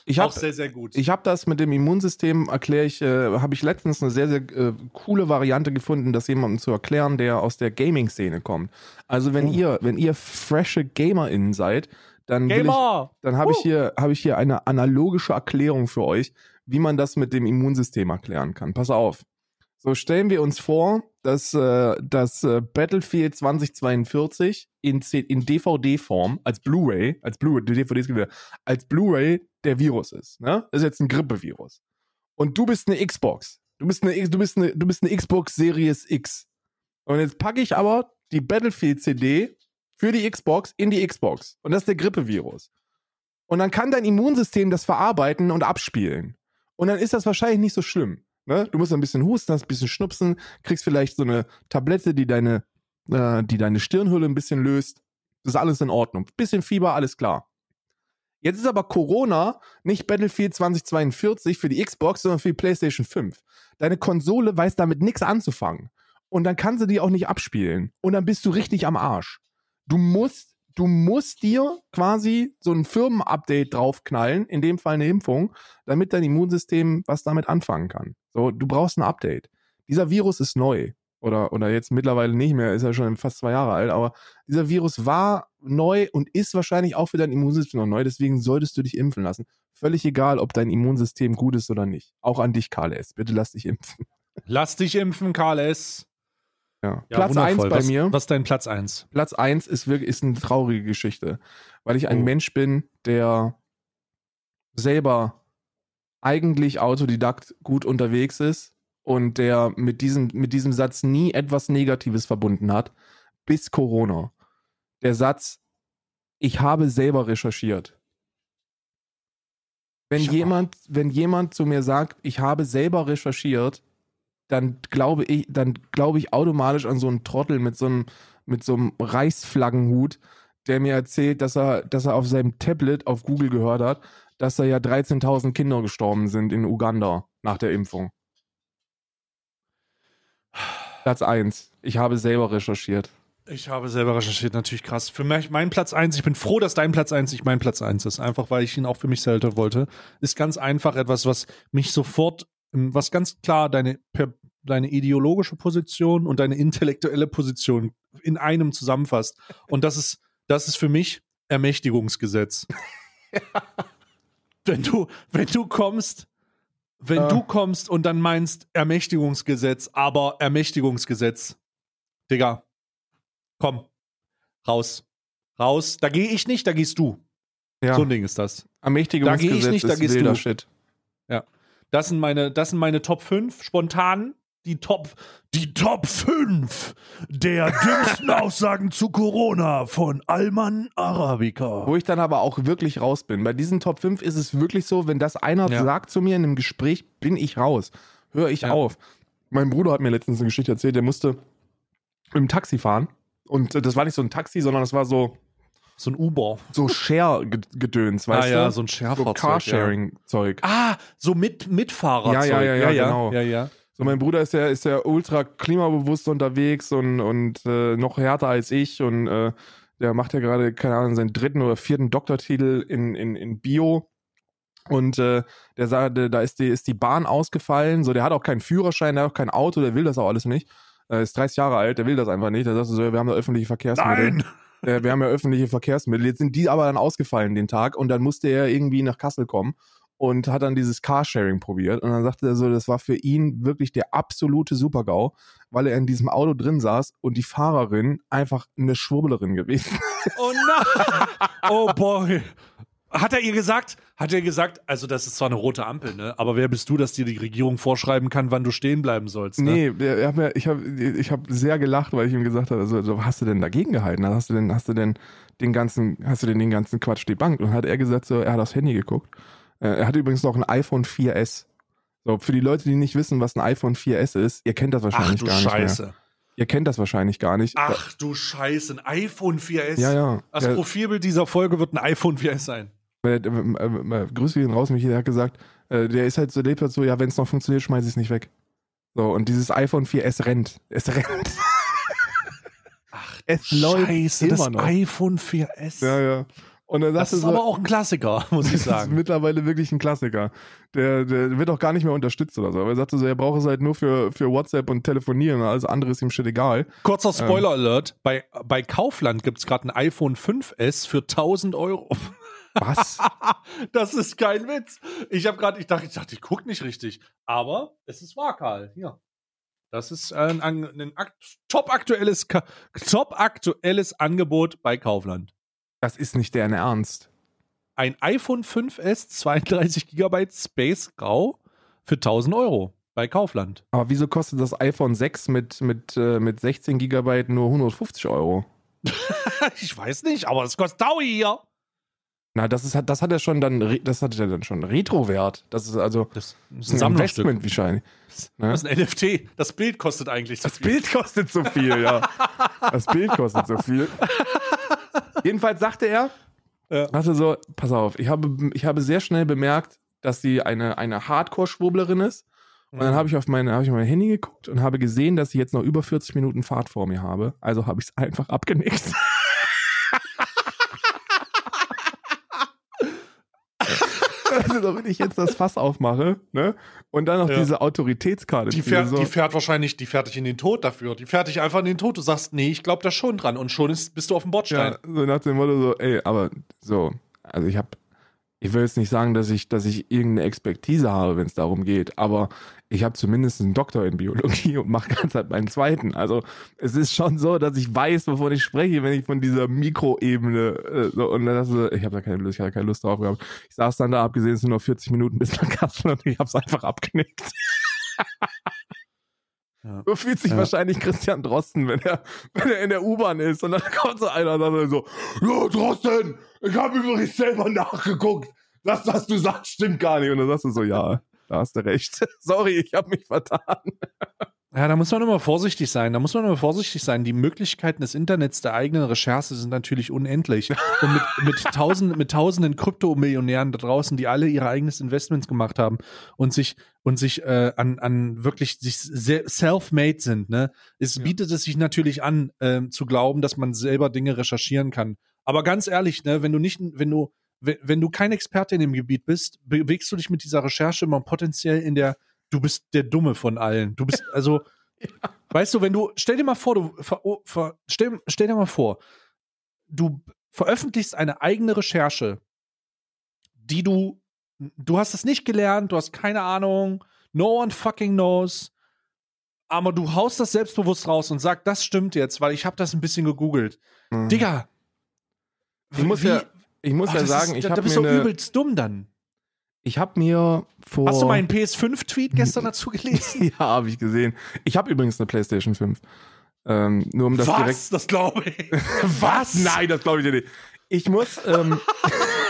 Ich Auch habe sehr, sehr gut. ich hab das mit dem Immunsystem, erkläre ich, äh, habe ich letztens eine sehr, sehr äh, coole Variante gefunden, das jemandem zu erklären, der aus der Gaming-Szene kommt. Also wenn Oh. ihr, wenn ihr frische GamerInnen seid, dann ich, dann habe ich Uh. hier, habe ich hier eine analogische Erklärung für euch, wie man das mit dem Immunsystem erklären kann. Pass auf. So stellen wir uns vor, dass äh, das äh, Battlefield 2042 in, in DVD-Form als Blu-ray, als Blu-ray, als Blu-ray der Virus ist. Ne? Das ist jetzt ein Grippevirus. Und du bist eine Xbox. Du bist eine, du bist eine, du bist eine Xbox Series X. Und jetzt packe ich aber die Battlefield-CD für die Xbox in die Xbox. Und das ist der Grippevirus. Und dann kann dein Immunsystem das verarbeiten und abspielen. Und dann ist das wahrscheinlich nicht so schlimm. Ne? Du musst ein bisschen husten, hast ein bisschen schnupsen, kriegst vielleicht so eine Tablette, die deine, äh, die deine Stirnhülle ein bisschen löst. Das ist alles in Ordnung. Bisschen Fieber, alles klar. Jetzt ist aber Corona nicht Battlefield 2042 für die Xbox, sondern für die PlayStation 5. Deine Konsole weiß damit nichts anzufangen. Und dann kann sie die auch nicht abspielen. Und dann bist du richtig am Arsch. Du musst, du musst dir quasi so ein Firmenupdate draufknallen, in dem Fall eine Impfung, damit dein Immunsystem was damit anfangen kann. So, du brauchst ein Update. Dieser Virus ist neu. Oder, oder jetzt mittlerweile nicht mehr, ist ja schon fast zwei Jahre alt, aber dieser Virus war neu und ist wahrscheinlich auch für dein Immunsystem noch neu, deswegen solltest du dich impfen lassen. Völlig egal, ob dein Immunsystem gut ist oder nicht. Auch an dich, Karl S. Bitte lass dich impfen. Lass dich impfen, Karl S. Ja. Ja, Platz 1 wundervoll. bei was, mir. Was ist dein Platz 1? Platz 1 ist wirklich ist eine traurige Geschichte, weil ich ein Oh. Mensch bin, der selber eigentlich Autodidakt gut unterwegs ist und der mit diesem, mit diesem Satz nie etwas Negatives verbunden hat, bis Corona. Der Satz, ich habe selber recherchiert. Wenn jemand, wenn jemand zu mir sagt, ich habe selber recherchiert, dann glaube ich, dann glaube ich automatisch an so einen Trottel mit so einem, mit so einem Reichsflaggenhut, der mir erzählt, dass er, dass er auf seinem Tablet auf Google gehört hat, dass da ja 13.000 Kinder gestorben sind in Uganda nach der Impfung. Platz 1. Ich habe selber recherchiert. Ich habe selber recherchiert, natürlich krass. Für mich, mein Platz 1, ich bin froh, dass dein Platz 1 nicht mein Platz 1 ist, einfach weil ich ihn auch für mich selber wollte. Ist ganz einfach etwas, was mich sofort, was ganz klar deine, per, deine ideologische Position und deine intellektuelle Position in einem zusammenfasst. Und das ist, das ist für mich Ermächtigungsgesetz. (laughs) Wenn du, wenn du kommst, wenn Äh. du kommst und dann meinst Ermächtigungsgesetz, aber Ermächtigungsgesetz, Digga, komm, raus, raus. Da gehe ich nicht, da gehst du. Ja, So ein Ding ist das. Da geh ich Ermächtigungsgesetz nicht, da ist gehst wilder du. Shit. Das sind meine, das sind meine Top 5 spontan. Die Top, die Top 5 der (laughs) dümmsten Aussagen zu Corona von Alman Arabica. Wo ich dann aber auch wirklich raus bin. Bei diesen Top 5 ist es wirklich so, wenn das einer Ja. sagt zu mir in einem Gespräch, bin ich raus. Höre ich Ja. auf. Mein Bruder hat mir letztens eine Geschichte erzählt, der musste im Taxi fahren. Und äh, das war nicht so ein Taxi, sondern das war so, So ein Uber. so Share-Gedöns, weißt ah ja, du? so ein so Schärfahrzeug. Carsharing-Zeug. Ja. Ah, so mit Mitfahrerzeug. Ja, ja, ja, ja, genau. Ja, ja. So, mein Bruder ist ja, ist ja ultra klimabewusst unterwegs und, und äh, noch härter als ich und äh, der macht ja gerade, keine Ahnung, seinen dritten oder vierten Doktortitel in, in, in Bio. Und äh, der sagte, da ist die, ist die Bahn ausgefallen. So, der hat auch keinen Führerschein, der hat auch kein Auto, der will das auch alles nicht. Er ist 30 Jahre alt, der will das einfach nicht. Der sagt so, wir haben da öffentliche Verkehrsmittel. Nein! Äh, wir haben ja öffentliche Verkehrsmittel. Jetzt sind die aber dann ausgefallen den Tag und dann musste er irgendwie nach Kassel kommen und hat dann dieses Carsharing probiert. Und dann sagte er so, das war für ihn wirklich der absolute Super-GAU, weil er in diesem Auto drin saß und die Fahrerin einfach eine Schwurbelerin gewesen. Oh nein! Oh boy. Hat er ihr gesagt, hat er gesagt, also das ist zwar eine rote Ampel, ne? Aber wer bist du, dass dir die Regierung vorschreiben kann, wann du stehen bleiben sollst? Ne? Nee, hat mir- ich habe ich hab sehr gelacht, weil ich ihm gesagt habe, so, so, hast du denn dagegen gehalten? Hast du denn, hast du denn den ganzen, hast du denn den ganzen Quatsch debunked? Und hat er gesagt, so, er hat aufs Handy geguckt. Äh, Er hat übrigens noch ein iPhone 4S. So, für die Leute, die nicht wissen, was ein iPhone 4S ist, ihr kennt das Ach wahrscheinlich du gar nicht Scheiße. mehr. Ihr kennt das wahrscheinlich gar nicht. Ach du Scheiße, ein iPhone 4S. ja, ja. Das Der- Profilbild dieser Folge wird ein iPhone 4S sein. Äh, äh, äh, äh, Grüße gehen raus, Michi, der hat gesagt, äh, der ist halt so, lebt halt so, ja, wenn es noch funktioniert, schmeiß ich es nicht weg. So, und dieses iPhone 4S rennt. Es rennt. (laughs) Ach, es läuft Scheiße, immer das noch. iPhone 4S. Ja, ja. Und dann Das ist so, aber auch ein Klassiker, (laughs) muss ich Das ist sagen. mittlerweile wirklich ein Klassiker. Der, der wird auch gar nicht mehr unterstützt oder so. Aber er sagte so, er braucht es halt nur für, für WhatsApp und Telefonieren und alles andere ist ihm shit egal. Kurzer Spoiler-Alert: bei, bei Kaufland gibt es gerade ein iPhone 5S für 1000 Euro. Was? (laughs) das ist kein Witz. Ich habe gerade, ich dachte, ich dachte, ich gucke nicht richtig. Aber es ist wahr, Karl. Hier. Das ist ein, ein, ein akt- top aktuelles, Angebot bei Kaufland. Das ist nicht deren Ernst. Ein iPhone 5S 32 GB Space Grau für 1000 Euro bei Kaufland. Aber wieso kostet das iPhone 6 mit, mit, äh, mit 16 Gigabyte nur 150 Euro? (laughs) ich weiß nicht, aber es kostet Taui hier. Na, das ist, das hat ja schon dann, das hat ja dann schon Retro-Wert. Das ist also Das ist ein Investment wahrscheinlich. Ne? Das ist ein NFT. Das Bild kostet eigentlich so Das viel. Bild kostet so viel, ja. Das Bild kostet so viel. Jedenfalls sagte er, Ja. sagte so, pass auf, ich habe, ich habe sehr schnell bemerkt, dass sie eine, eine Hardcore-Schwurblerin ist. Und dann habe ich auf meine, habe ich mein Handy geguckt und habe gesehen, dass ich jetzt noch über 40 Minuten Fahrt vor mir habe. Also habe ich es einfach abgenickt. Also, damit ich jetzt das Fass aufmache, ne? Und dann noch Ja. diese Autoritätskarte. Die fährt, so. die fährt wahrscheinlich, die fährt dich in den Tod dafür. Die fährt dich einfach in den Tod. Du sagst, nee, ich glaube da schon dran. Und schon ist, bist du auf dem Bordstein. Ja, so nach dem Motto so, ey, aber so, also ich habe, ich will jetzt nicht sagen, dass ich, dass ich irgendeine Expertise habe, wenn es darum geht, aber ich habe zumindest einen Doktor in Biologie und mache ganz halt meinen zweiten. Also es ist schon so, dass ich weiß, wovon ich spreche, wenn ich von dieser Mikroebene äh, so, und dann so, ich habe da keine Lust, ich keine Lust drauf gehabt. Ich saß dann da, abgesehen, es sind nur 40 Minuten bis nach Kassel und ich habe es einfach abgenickt. (laughs) Ja. So fühlt sich Ja. wahrscheinlich Christian Drosten, wenn er, wenn er in der U-Bahn ist und dann kommt so einer und sagt so, ja, Drosten, ich habe übrigens selber nachgeguckt. Das, was du sagst, stimmt gar nicht. Und dann sagst du so, ja, da hast du recht. (laughs) Sorry, ich habe mich vertan. Ja, da muss man immer vorsichtig sein. Da muss man immer vorsichtig sein. Die Möglichkeiten des Internets der eigenen Recherche sind natürlich unendlich. Und mit, mit, (laughs) tausend, mit tausenden Kryptomillionären da draußen, die alle ihre eigenes Investments gemacht haben und sich und sich äh, an, an wirklich sich self-made sind, ne? Es bietet es sich natürlich an, ähm, zu glauben, dass man selber Dinge recherchieren kann. Aber ganz ehrlich, ne, wenn du nicht, wenn du, wenn, wenn du kein Experte in dem Gebiet bist, bewegst du dich mit dieser Recherche immer potenziell in der du bist der Dumme von allen. Du bist, also, (laughs) weißt du, wenn du, stell dir mal vor, du, ver, oh, ver, stell, stell dir mal vor, du veröffentlichst eine eigene Recherche, die du du hast es nicht gelernt, du hast keine Ahnung, no one fucking knows. Aber du haust das selbstbewusst raus und sagst, das stimmt jetzt, weil ich habe das ein bisschen gegoogelt. Mhm. Digga. Ich muss wie- ja, ich muss Ach, ja sagen, ist, ich da, da habe bist mir, du übelst dumm dann. Ich hab mir vor. Hast du meinen PS5-Tweet gestern dazu gelesen? (laughs) ja, habe ich gesehen. Ich habe übrigens eine PlayStation 5. Ähm, nur um das direkt. (laughs) Was? Das glaube ich. Was? Nein, das glaube ich dir nicht. Ich muss, ähm,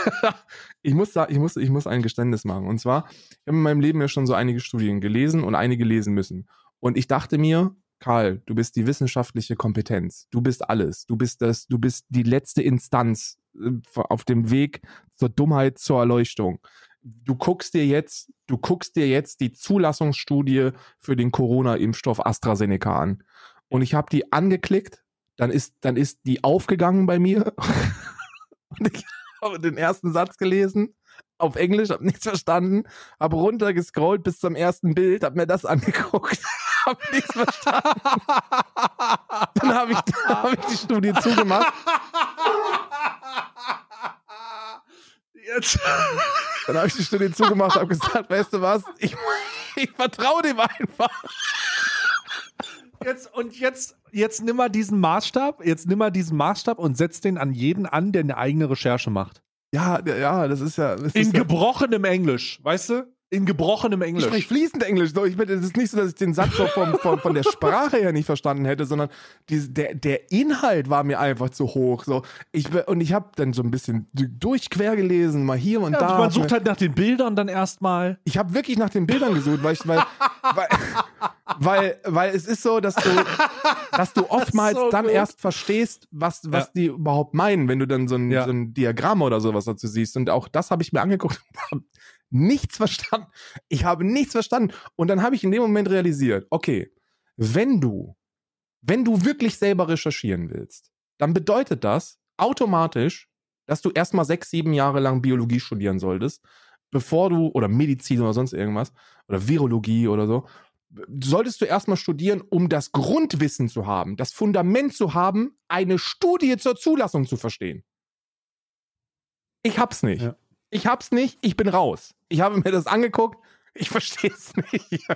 (laughs) ich muss, sa- ich muss, ich muss ein Geständnis machen. Und zwar, ich habe in meinem Leben ja schon so einige Studien gelesen und einige lesen müssen. Und ich dachte mir, Karl, du bist die wissenschaftliche Kompetenz. Du bist alles. Du bist das, du bist die letzte Instanz äh, auf dem Weg zur Dummheit, zur Erleuchtung. Du guckst dir jetzt, du guckst dir jetzt die Zulassungsstudie für den Corona-Impfstoff AstraZeneca an. Und ich habe die angeklickt, dann ist, dann ist die aufgegangen bei mir. (laughs) Und ich habe den ersten Satz gelesen, auf Englisch, habe nichts verstanden, habe runtergescrollt bis zum ersten Bild, habe mir das (laughs) angeguckt, habe nichts verstanden. Dann habe ich, (laughs) hab ich die Studie zugemacht. Jetzt. Dann habe ich die Studie zugemacht, habe gesagt, weißt du was, ich, ich vertraue dem einfach. Jetzt, und jetzt, jetzt nimm mal diesen Maßstab, jetzt nimm mal diesen Maßstab und setz den an jeden an, der eine eigene Recherche macht. Ja, ja, das ist ja. Das In ist ja gebrochenem Englisch, weißt du? In gebrochenem Ich Englisch. spreche fließend Englisch. So, ich es ist nicht so, dass ich den Satz so vom, vom, von der Sprache her nicht verstanden hätte, sondern die, der, der Inhalt war mir einfach zu hoch. So, ich, und ich habe dann so ein bisschen durchquer gelesen, mal hier und ja, da. man sucht halt nach den Bildern dann erstmal. ich habe wirklich nach den Bildern gesucht, weil ich, weil, weil, weil, weil es ist so, dass du, dass du oftmals so dann gut. erst verstehst, was, was Ja. die überhaupt meinen, wenn du dann so ein, Ja. so ein Diagramm oder sowas dazu siehst. Und auch das habe ich mir angeguckt nichts (laughs) verstanden. Ich habe nichts verstanden. Und dann habe ich in dem Moment realisiert, okay, wenn du, wenn du wirklich selber recherchieren willst, dann bedeutet das automatisch, dass du erstmal sechs, sieben Jahre lang Biologie studieren solltest, bevor du, oder Medizin oder sonst irgendwas, oder Virologie oder so, solltest du erstmal studieren, um das Grundwissen zu haben, das Fundament zu haben, eine Studie zur Zulassung zu verstehen. Ich hab's nicht. Ja. Ich hab's nicht, ich bin raus. Ich habe mir das angeguckt, ich verstehe es (laughs) nicht.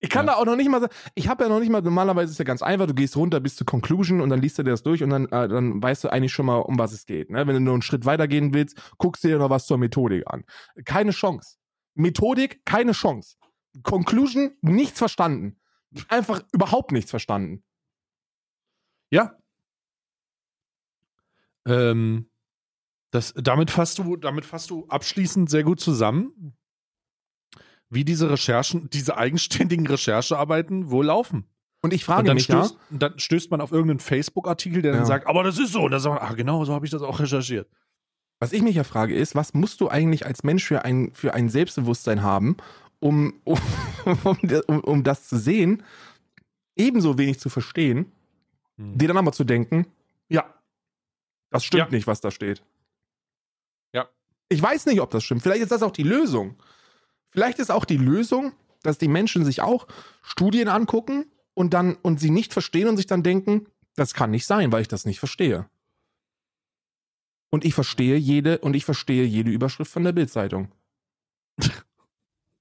Ich kann Ja. da auch noch nicht mal sagen, ich habe ja noch nicht mal, normalerweise ist ja ganz einfach, du gehst runter bis zur Conclusion und dann liest du dir das durch und dann, äh, dann weißt du eigentlich schon mal, um was es geht. Ne? Wenn du nur einen Schritt weitergehen willst, guckst du dir noch was zur Methodik an. Keine Chance. Methodik, keine Chance. Conclusion, nichts verstanden. Einfach überhaupt nichts verstanden. Ja. Ähm, das, damit fasst du, damit fasst du abschließend sehr gut zusammen, wie diese Recherchen, diese eigenständigen Recherchearbeiten wohl laufen. Und ich Und frage dann, mich ja, stößt, dann stößt man auf irgendeinen Facebook-Artikel, der Ja. dann sagt, aber das ist so. Und dann sagt man, ah, genau, so habe ich das auch recherchiert. was ich mich ja frage, ist, was musst du eigentlich als Mensch für ein, für ein Selbstbewusstsein haben, um, um, (laughs) um, um, das zu sehen, ebenso wenig zu verstehen, dir dann aber zu denken, Ja. das stimmt Ja. nicht, was da steht. Ich weiß nicht, ob das stimmt. Vielleicht ist das auch die Lösung. Vielleicht ist auch die Lösung, dass die Menschen sich auch Studien angucken und dann und sie nicht verstehen und sich dann denken, das kann nicht sein, weil ich das nicht verstehe. Und ich verstehe jede und ich verstehe jede Überschrift von der Bildzeitung.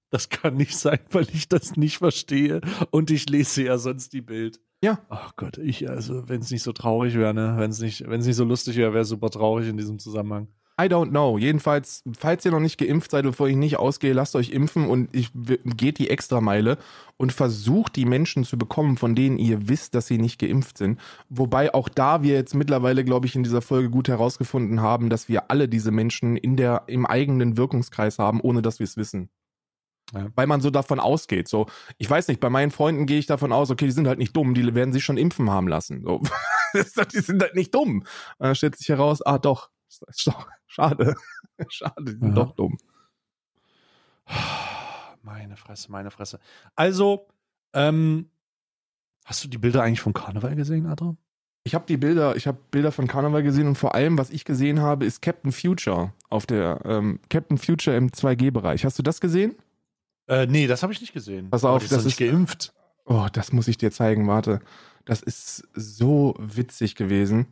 Das kann nicht sein, weil ich das nicht verstehe. Und ich lese ja sonst die Bild. Ja. Ach Gott, ich, also, wenn es nicht so traurig wäre, ne? Wenn es nicht, wenn es nicht so lustig wäre, wäre es super traurig in diesem Zusammenhang. I don't know. Jedenfalls, falls ihr noch nicht geimpft seid, bevor ich nicht ausgehe, lasst euch impfen und ich, geht die Extrameile und versucht die Menschen zu bekommen, von denen ihr wisst, dass sie nicht geimpft sind. Wobei auch da wir jetzt mittlerweile, glaube ich, in dieser Folge gut herausgefunden haben, dass wir alle diese Menschen in der, im eigenen Wirkungskreis haben, ohne dass wir es wissen. Ja. Weil man so davon ausgeht. So, ich weiß nicht, bei meinen Freunden gehe ich davon aus, okay, die sind halt nicht dumm, die werden sich schon impfen haben lassen. So. (laughs) die sind halt nicht dumm. Und dann stellt sich heraus, ah doch, ist doch schade. (laughs) Schade, die sind Ja. doch dumm. Meine Fresse, meine Fresse. Also, ähm, hast du die Bilder eigentlich vom Karneval gesehen, Adra? Ich habe die Bilder, ich habe Bilder von Karneval gesehen und vor allem, was ich gesehen habe, ist Captain Future auf der ähm, Captain Future im 2G-Bereich. Hast du das gesehen? Äh, nee, das habe ich nicht gesehen. Pass auf, die ist das ist- geimpft. Oh, das muss ich dir zeigen, warte. Das ist so witzig gewesen.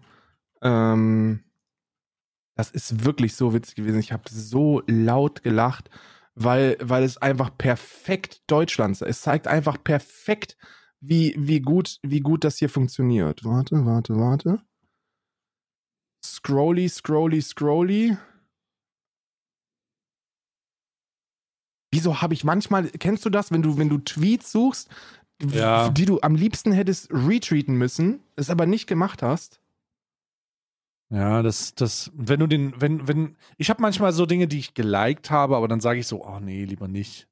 Ähm, Das ist wirklich so witzig gewesen. Ich habe so laut gelacht, weil, weil es einfach perfekt Deutschland ist. Es zeigt einfach perfekt, wie, wie, gut, wie gut das hier funktioniert. Warte, warte, warte. Scrolly, scrolly, scrolly. Wieso habe ich manchmal, kennst du das, wenn du, wenn du Tweets suchst, Ja. die du am liebsten hättest retweeten müssen, es aber nicht gemacht hast? Ja, das, das, wenn du den, wenn, wenn, ich habe manchmal so Dinge, die ich geliked habe, aber dann sage ich so, oh nee, lieber nicht.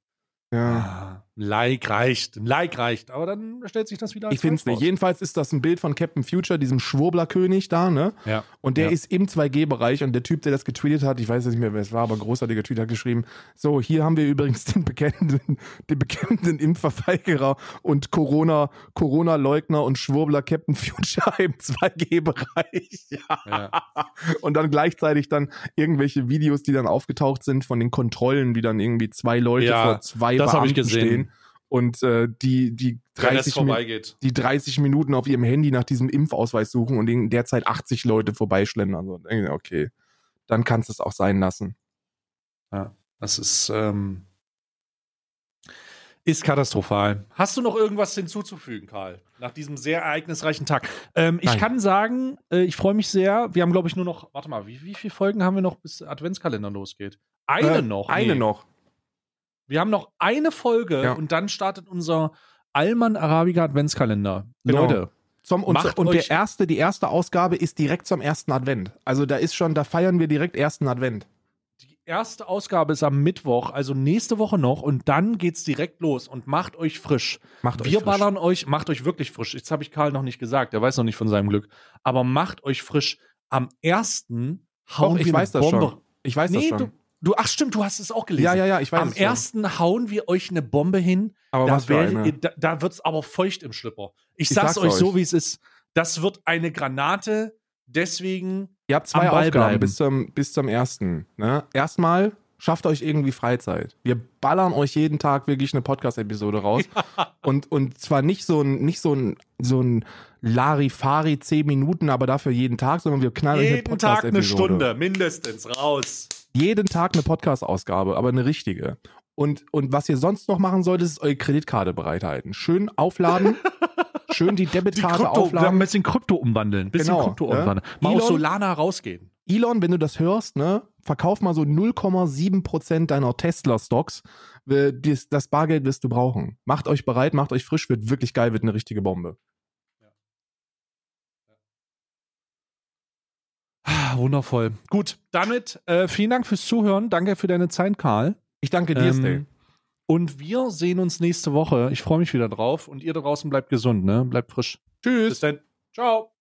Ja. Ah, ein Like reicht, ein Like reicht, aber dann stellt sich das wieder als Ich finde es nicht. Jedenfalls ist das ein Bild von Captain Future, diesem Schwurblerkönig da, ne? Ja. Und der Ja. ist im 2G-Bereich und der Typ, der das getweetet hat, ich weiß jetzt nicht mehr, wer es war, aber ein großartiger Tweet hat geschrieben, so, hier haben wir übrigens den bekennenden, (laughs) den bekennenden Impfverweigerer und Corona, Corona-Leugner und Schwurbler Captain Future (laughs) im 2G-Bereich. (laughs) Ja. Ja. Und dann gleichzeitig dann irgendwelche Videos, die dann aufgetaucht sind von den Kontrollen, wie dann irgendwie zwei Leute Ja, vor zwei das hab ich Beamten gesehen. stehen und äh, die, die Der Rest 30 Minuten vorbeigeht. die 30 Minuten auf ihrem Handy nach diesem Impfausweis suchen und in der Zeit 80 Leute vorbeischlendern. So, okay, dann kannst du es auch sein lassen. Das ist, ähm, ist katastrophal. Hast du noch irgendwas hinzuzufügen, Karl? Nach diesem sehr ereignisreichen Tag. Ähm, ich kann sagen, äh, ich freue mich sehr. Wir haben, glaube ich, nur noch, warte mal, wie, wie viele Folgen haben wir noch, bis der Adventskalender losgeht? Eine Äh, noch. Eine Nee. noch. Wir haben noch eine Folge Ja. und dann startet unser Alman Arabica Adventskalender. Genau. Leute, Zum, und Macht und euch- der erste, die erste Ausgabe ist direkt zum ersten Advent. Also da ist schon, da feiern wir direkt ersten Advent. die erste Ausgabe ist am Mittwoch, also nächste Woche noch und dann geht's direkt los und macht euch frisch. Macht euch Wir frisch. ballern euch, macht euch wirklich frisch. Jetzt habe ich Karl noch nicht gesagt, der weiß noch nicht von seinem Glück. Aber macht euch frisch. Am ersten hauen Doch, ich wir weiß das Bombe. schon. Ich weiß Nee, das schon. du, ach stimmt, du hast es auch gelesen. Ja, ja, ja, ich weiß Am es schon. ersten hauen wir euch eine Bombe hin. Aber da ihr, da, da wird's aber feucht im Schlipper. Ich, Ich sag's, sag's euch so, wie es ist. Das wird eine Granate. Deswegen Ihr habt zwei Aufgaben bleiben. bis zum, bis zum ersten. Ne? Erstmal schafft euch irgendwie Freizeit. Wir ballern euch jeden Tag wirklich eine Podcast-Episode raus. (laughs) Und, und zwar nicht so ein, nicht so ein, so ein Larifari 10 Minuten, aber dafür jeden Tag, sondern wir knallen euch eine jeden Tag eine. Stunde, mindestens raus. Jeden Tag eine Podcast-Ausgabe, aber eine richtige. Und, und was ihr sonst noch machen solltet, ist eure Kreditkarte bereithalten. Schön aufladen, (laughs) schön die Die Debitkarte Krypto, wir haben aufladen. ein bisschen Krypto umwandeln. Bisschen Genau, Krypto ja. umwandeln. Mal Elon- aus Solana rausgehen. Elon, wenn du das hörst, ne, verkauf mal so 0,7% deiner Tesla-Stocks. Äh, Das, das Bargeld wirst du brauchen. Macht euch bereit, macht euch frisch, wird wirklich geil, wird eine richtige Bombe. Ah, Wundervoll. Gut, damit äh, vielen Dank fürs Zuhören. Danke für deine Zeit, Karl. Ich danke dir, Ähm, Stay. Und wir sehen uns nächste Woche. Ich freue mich wieder drauf. Und ihr da draußen bleibt gesund, ne? Bleibt frisch. Tschüss. Bis dann. Ciao.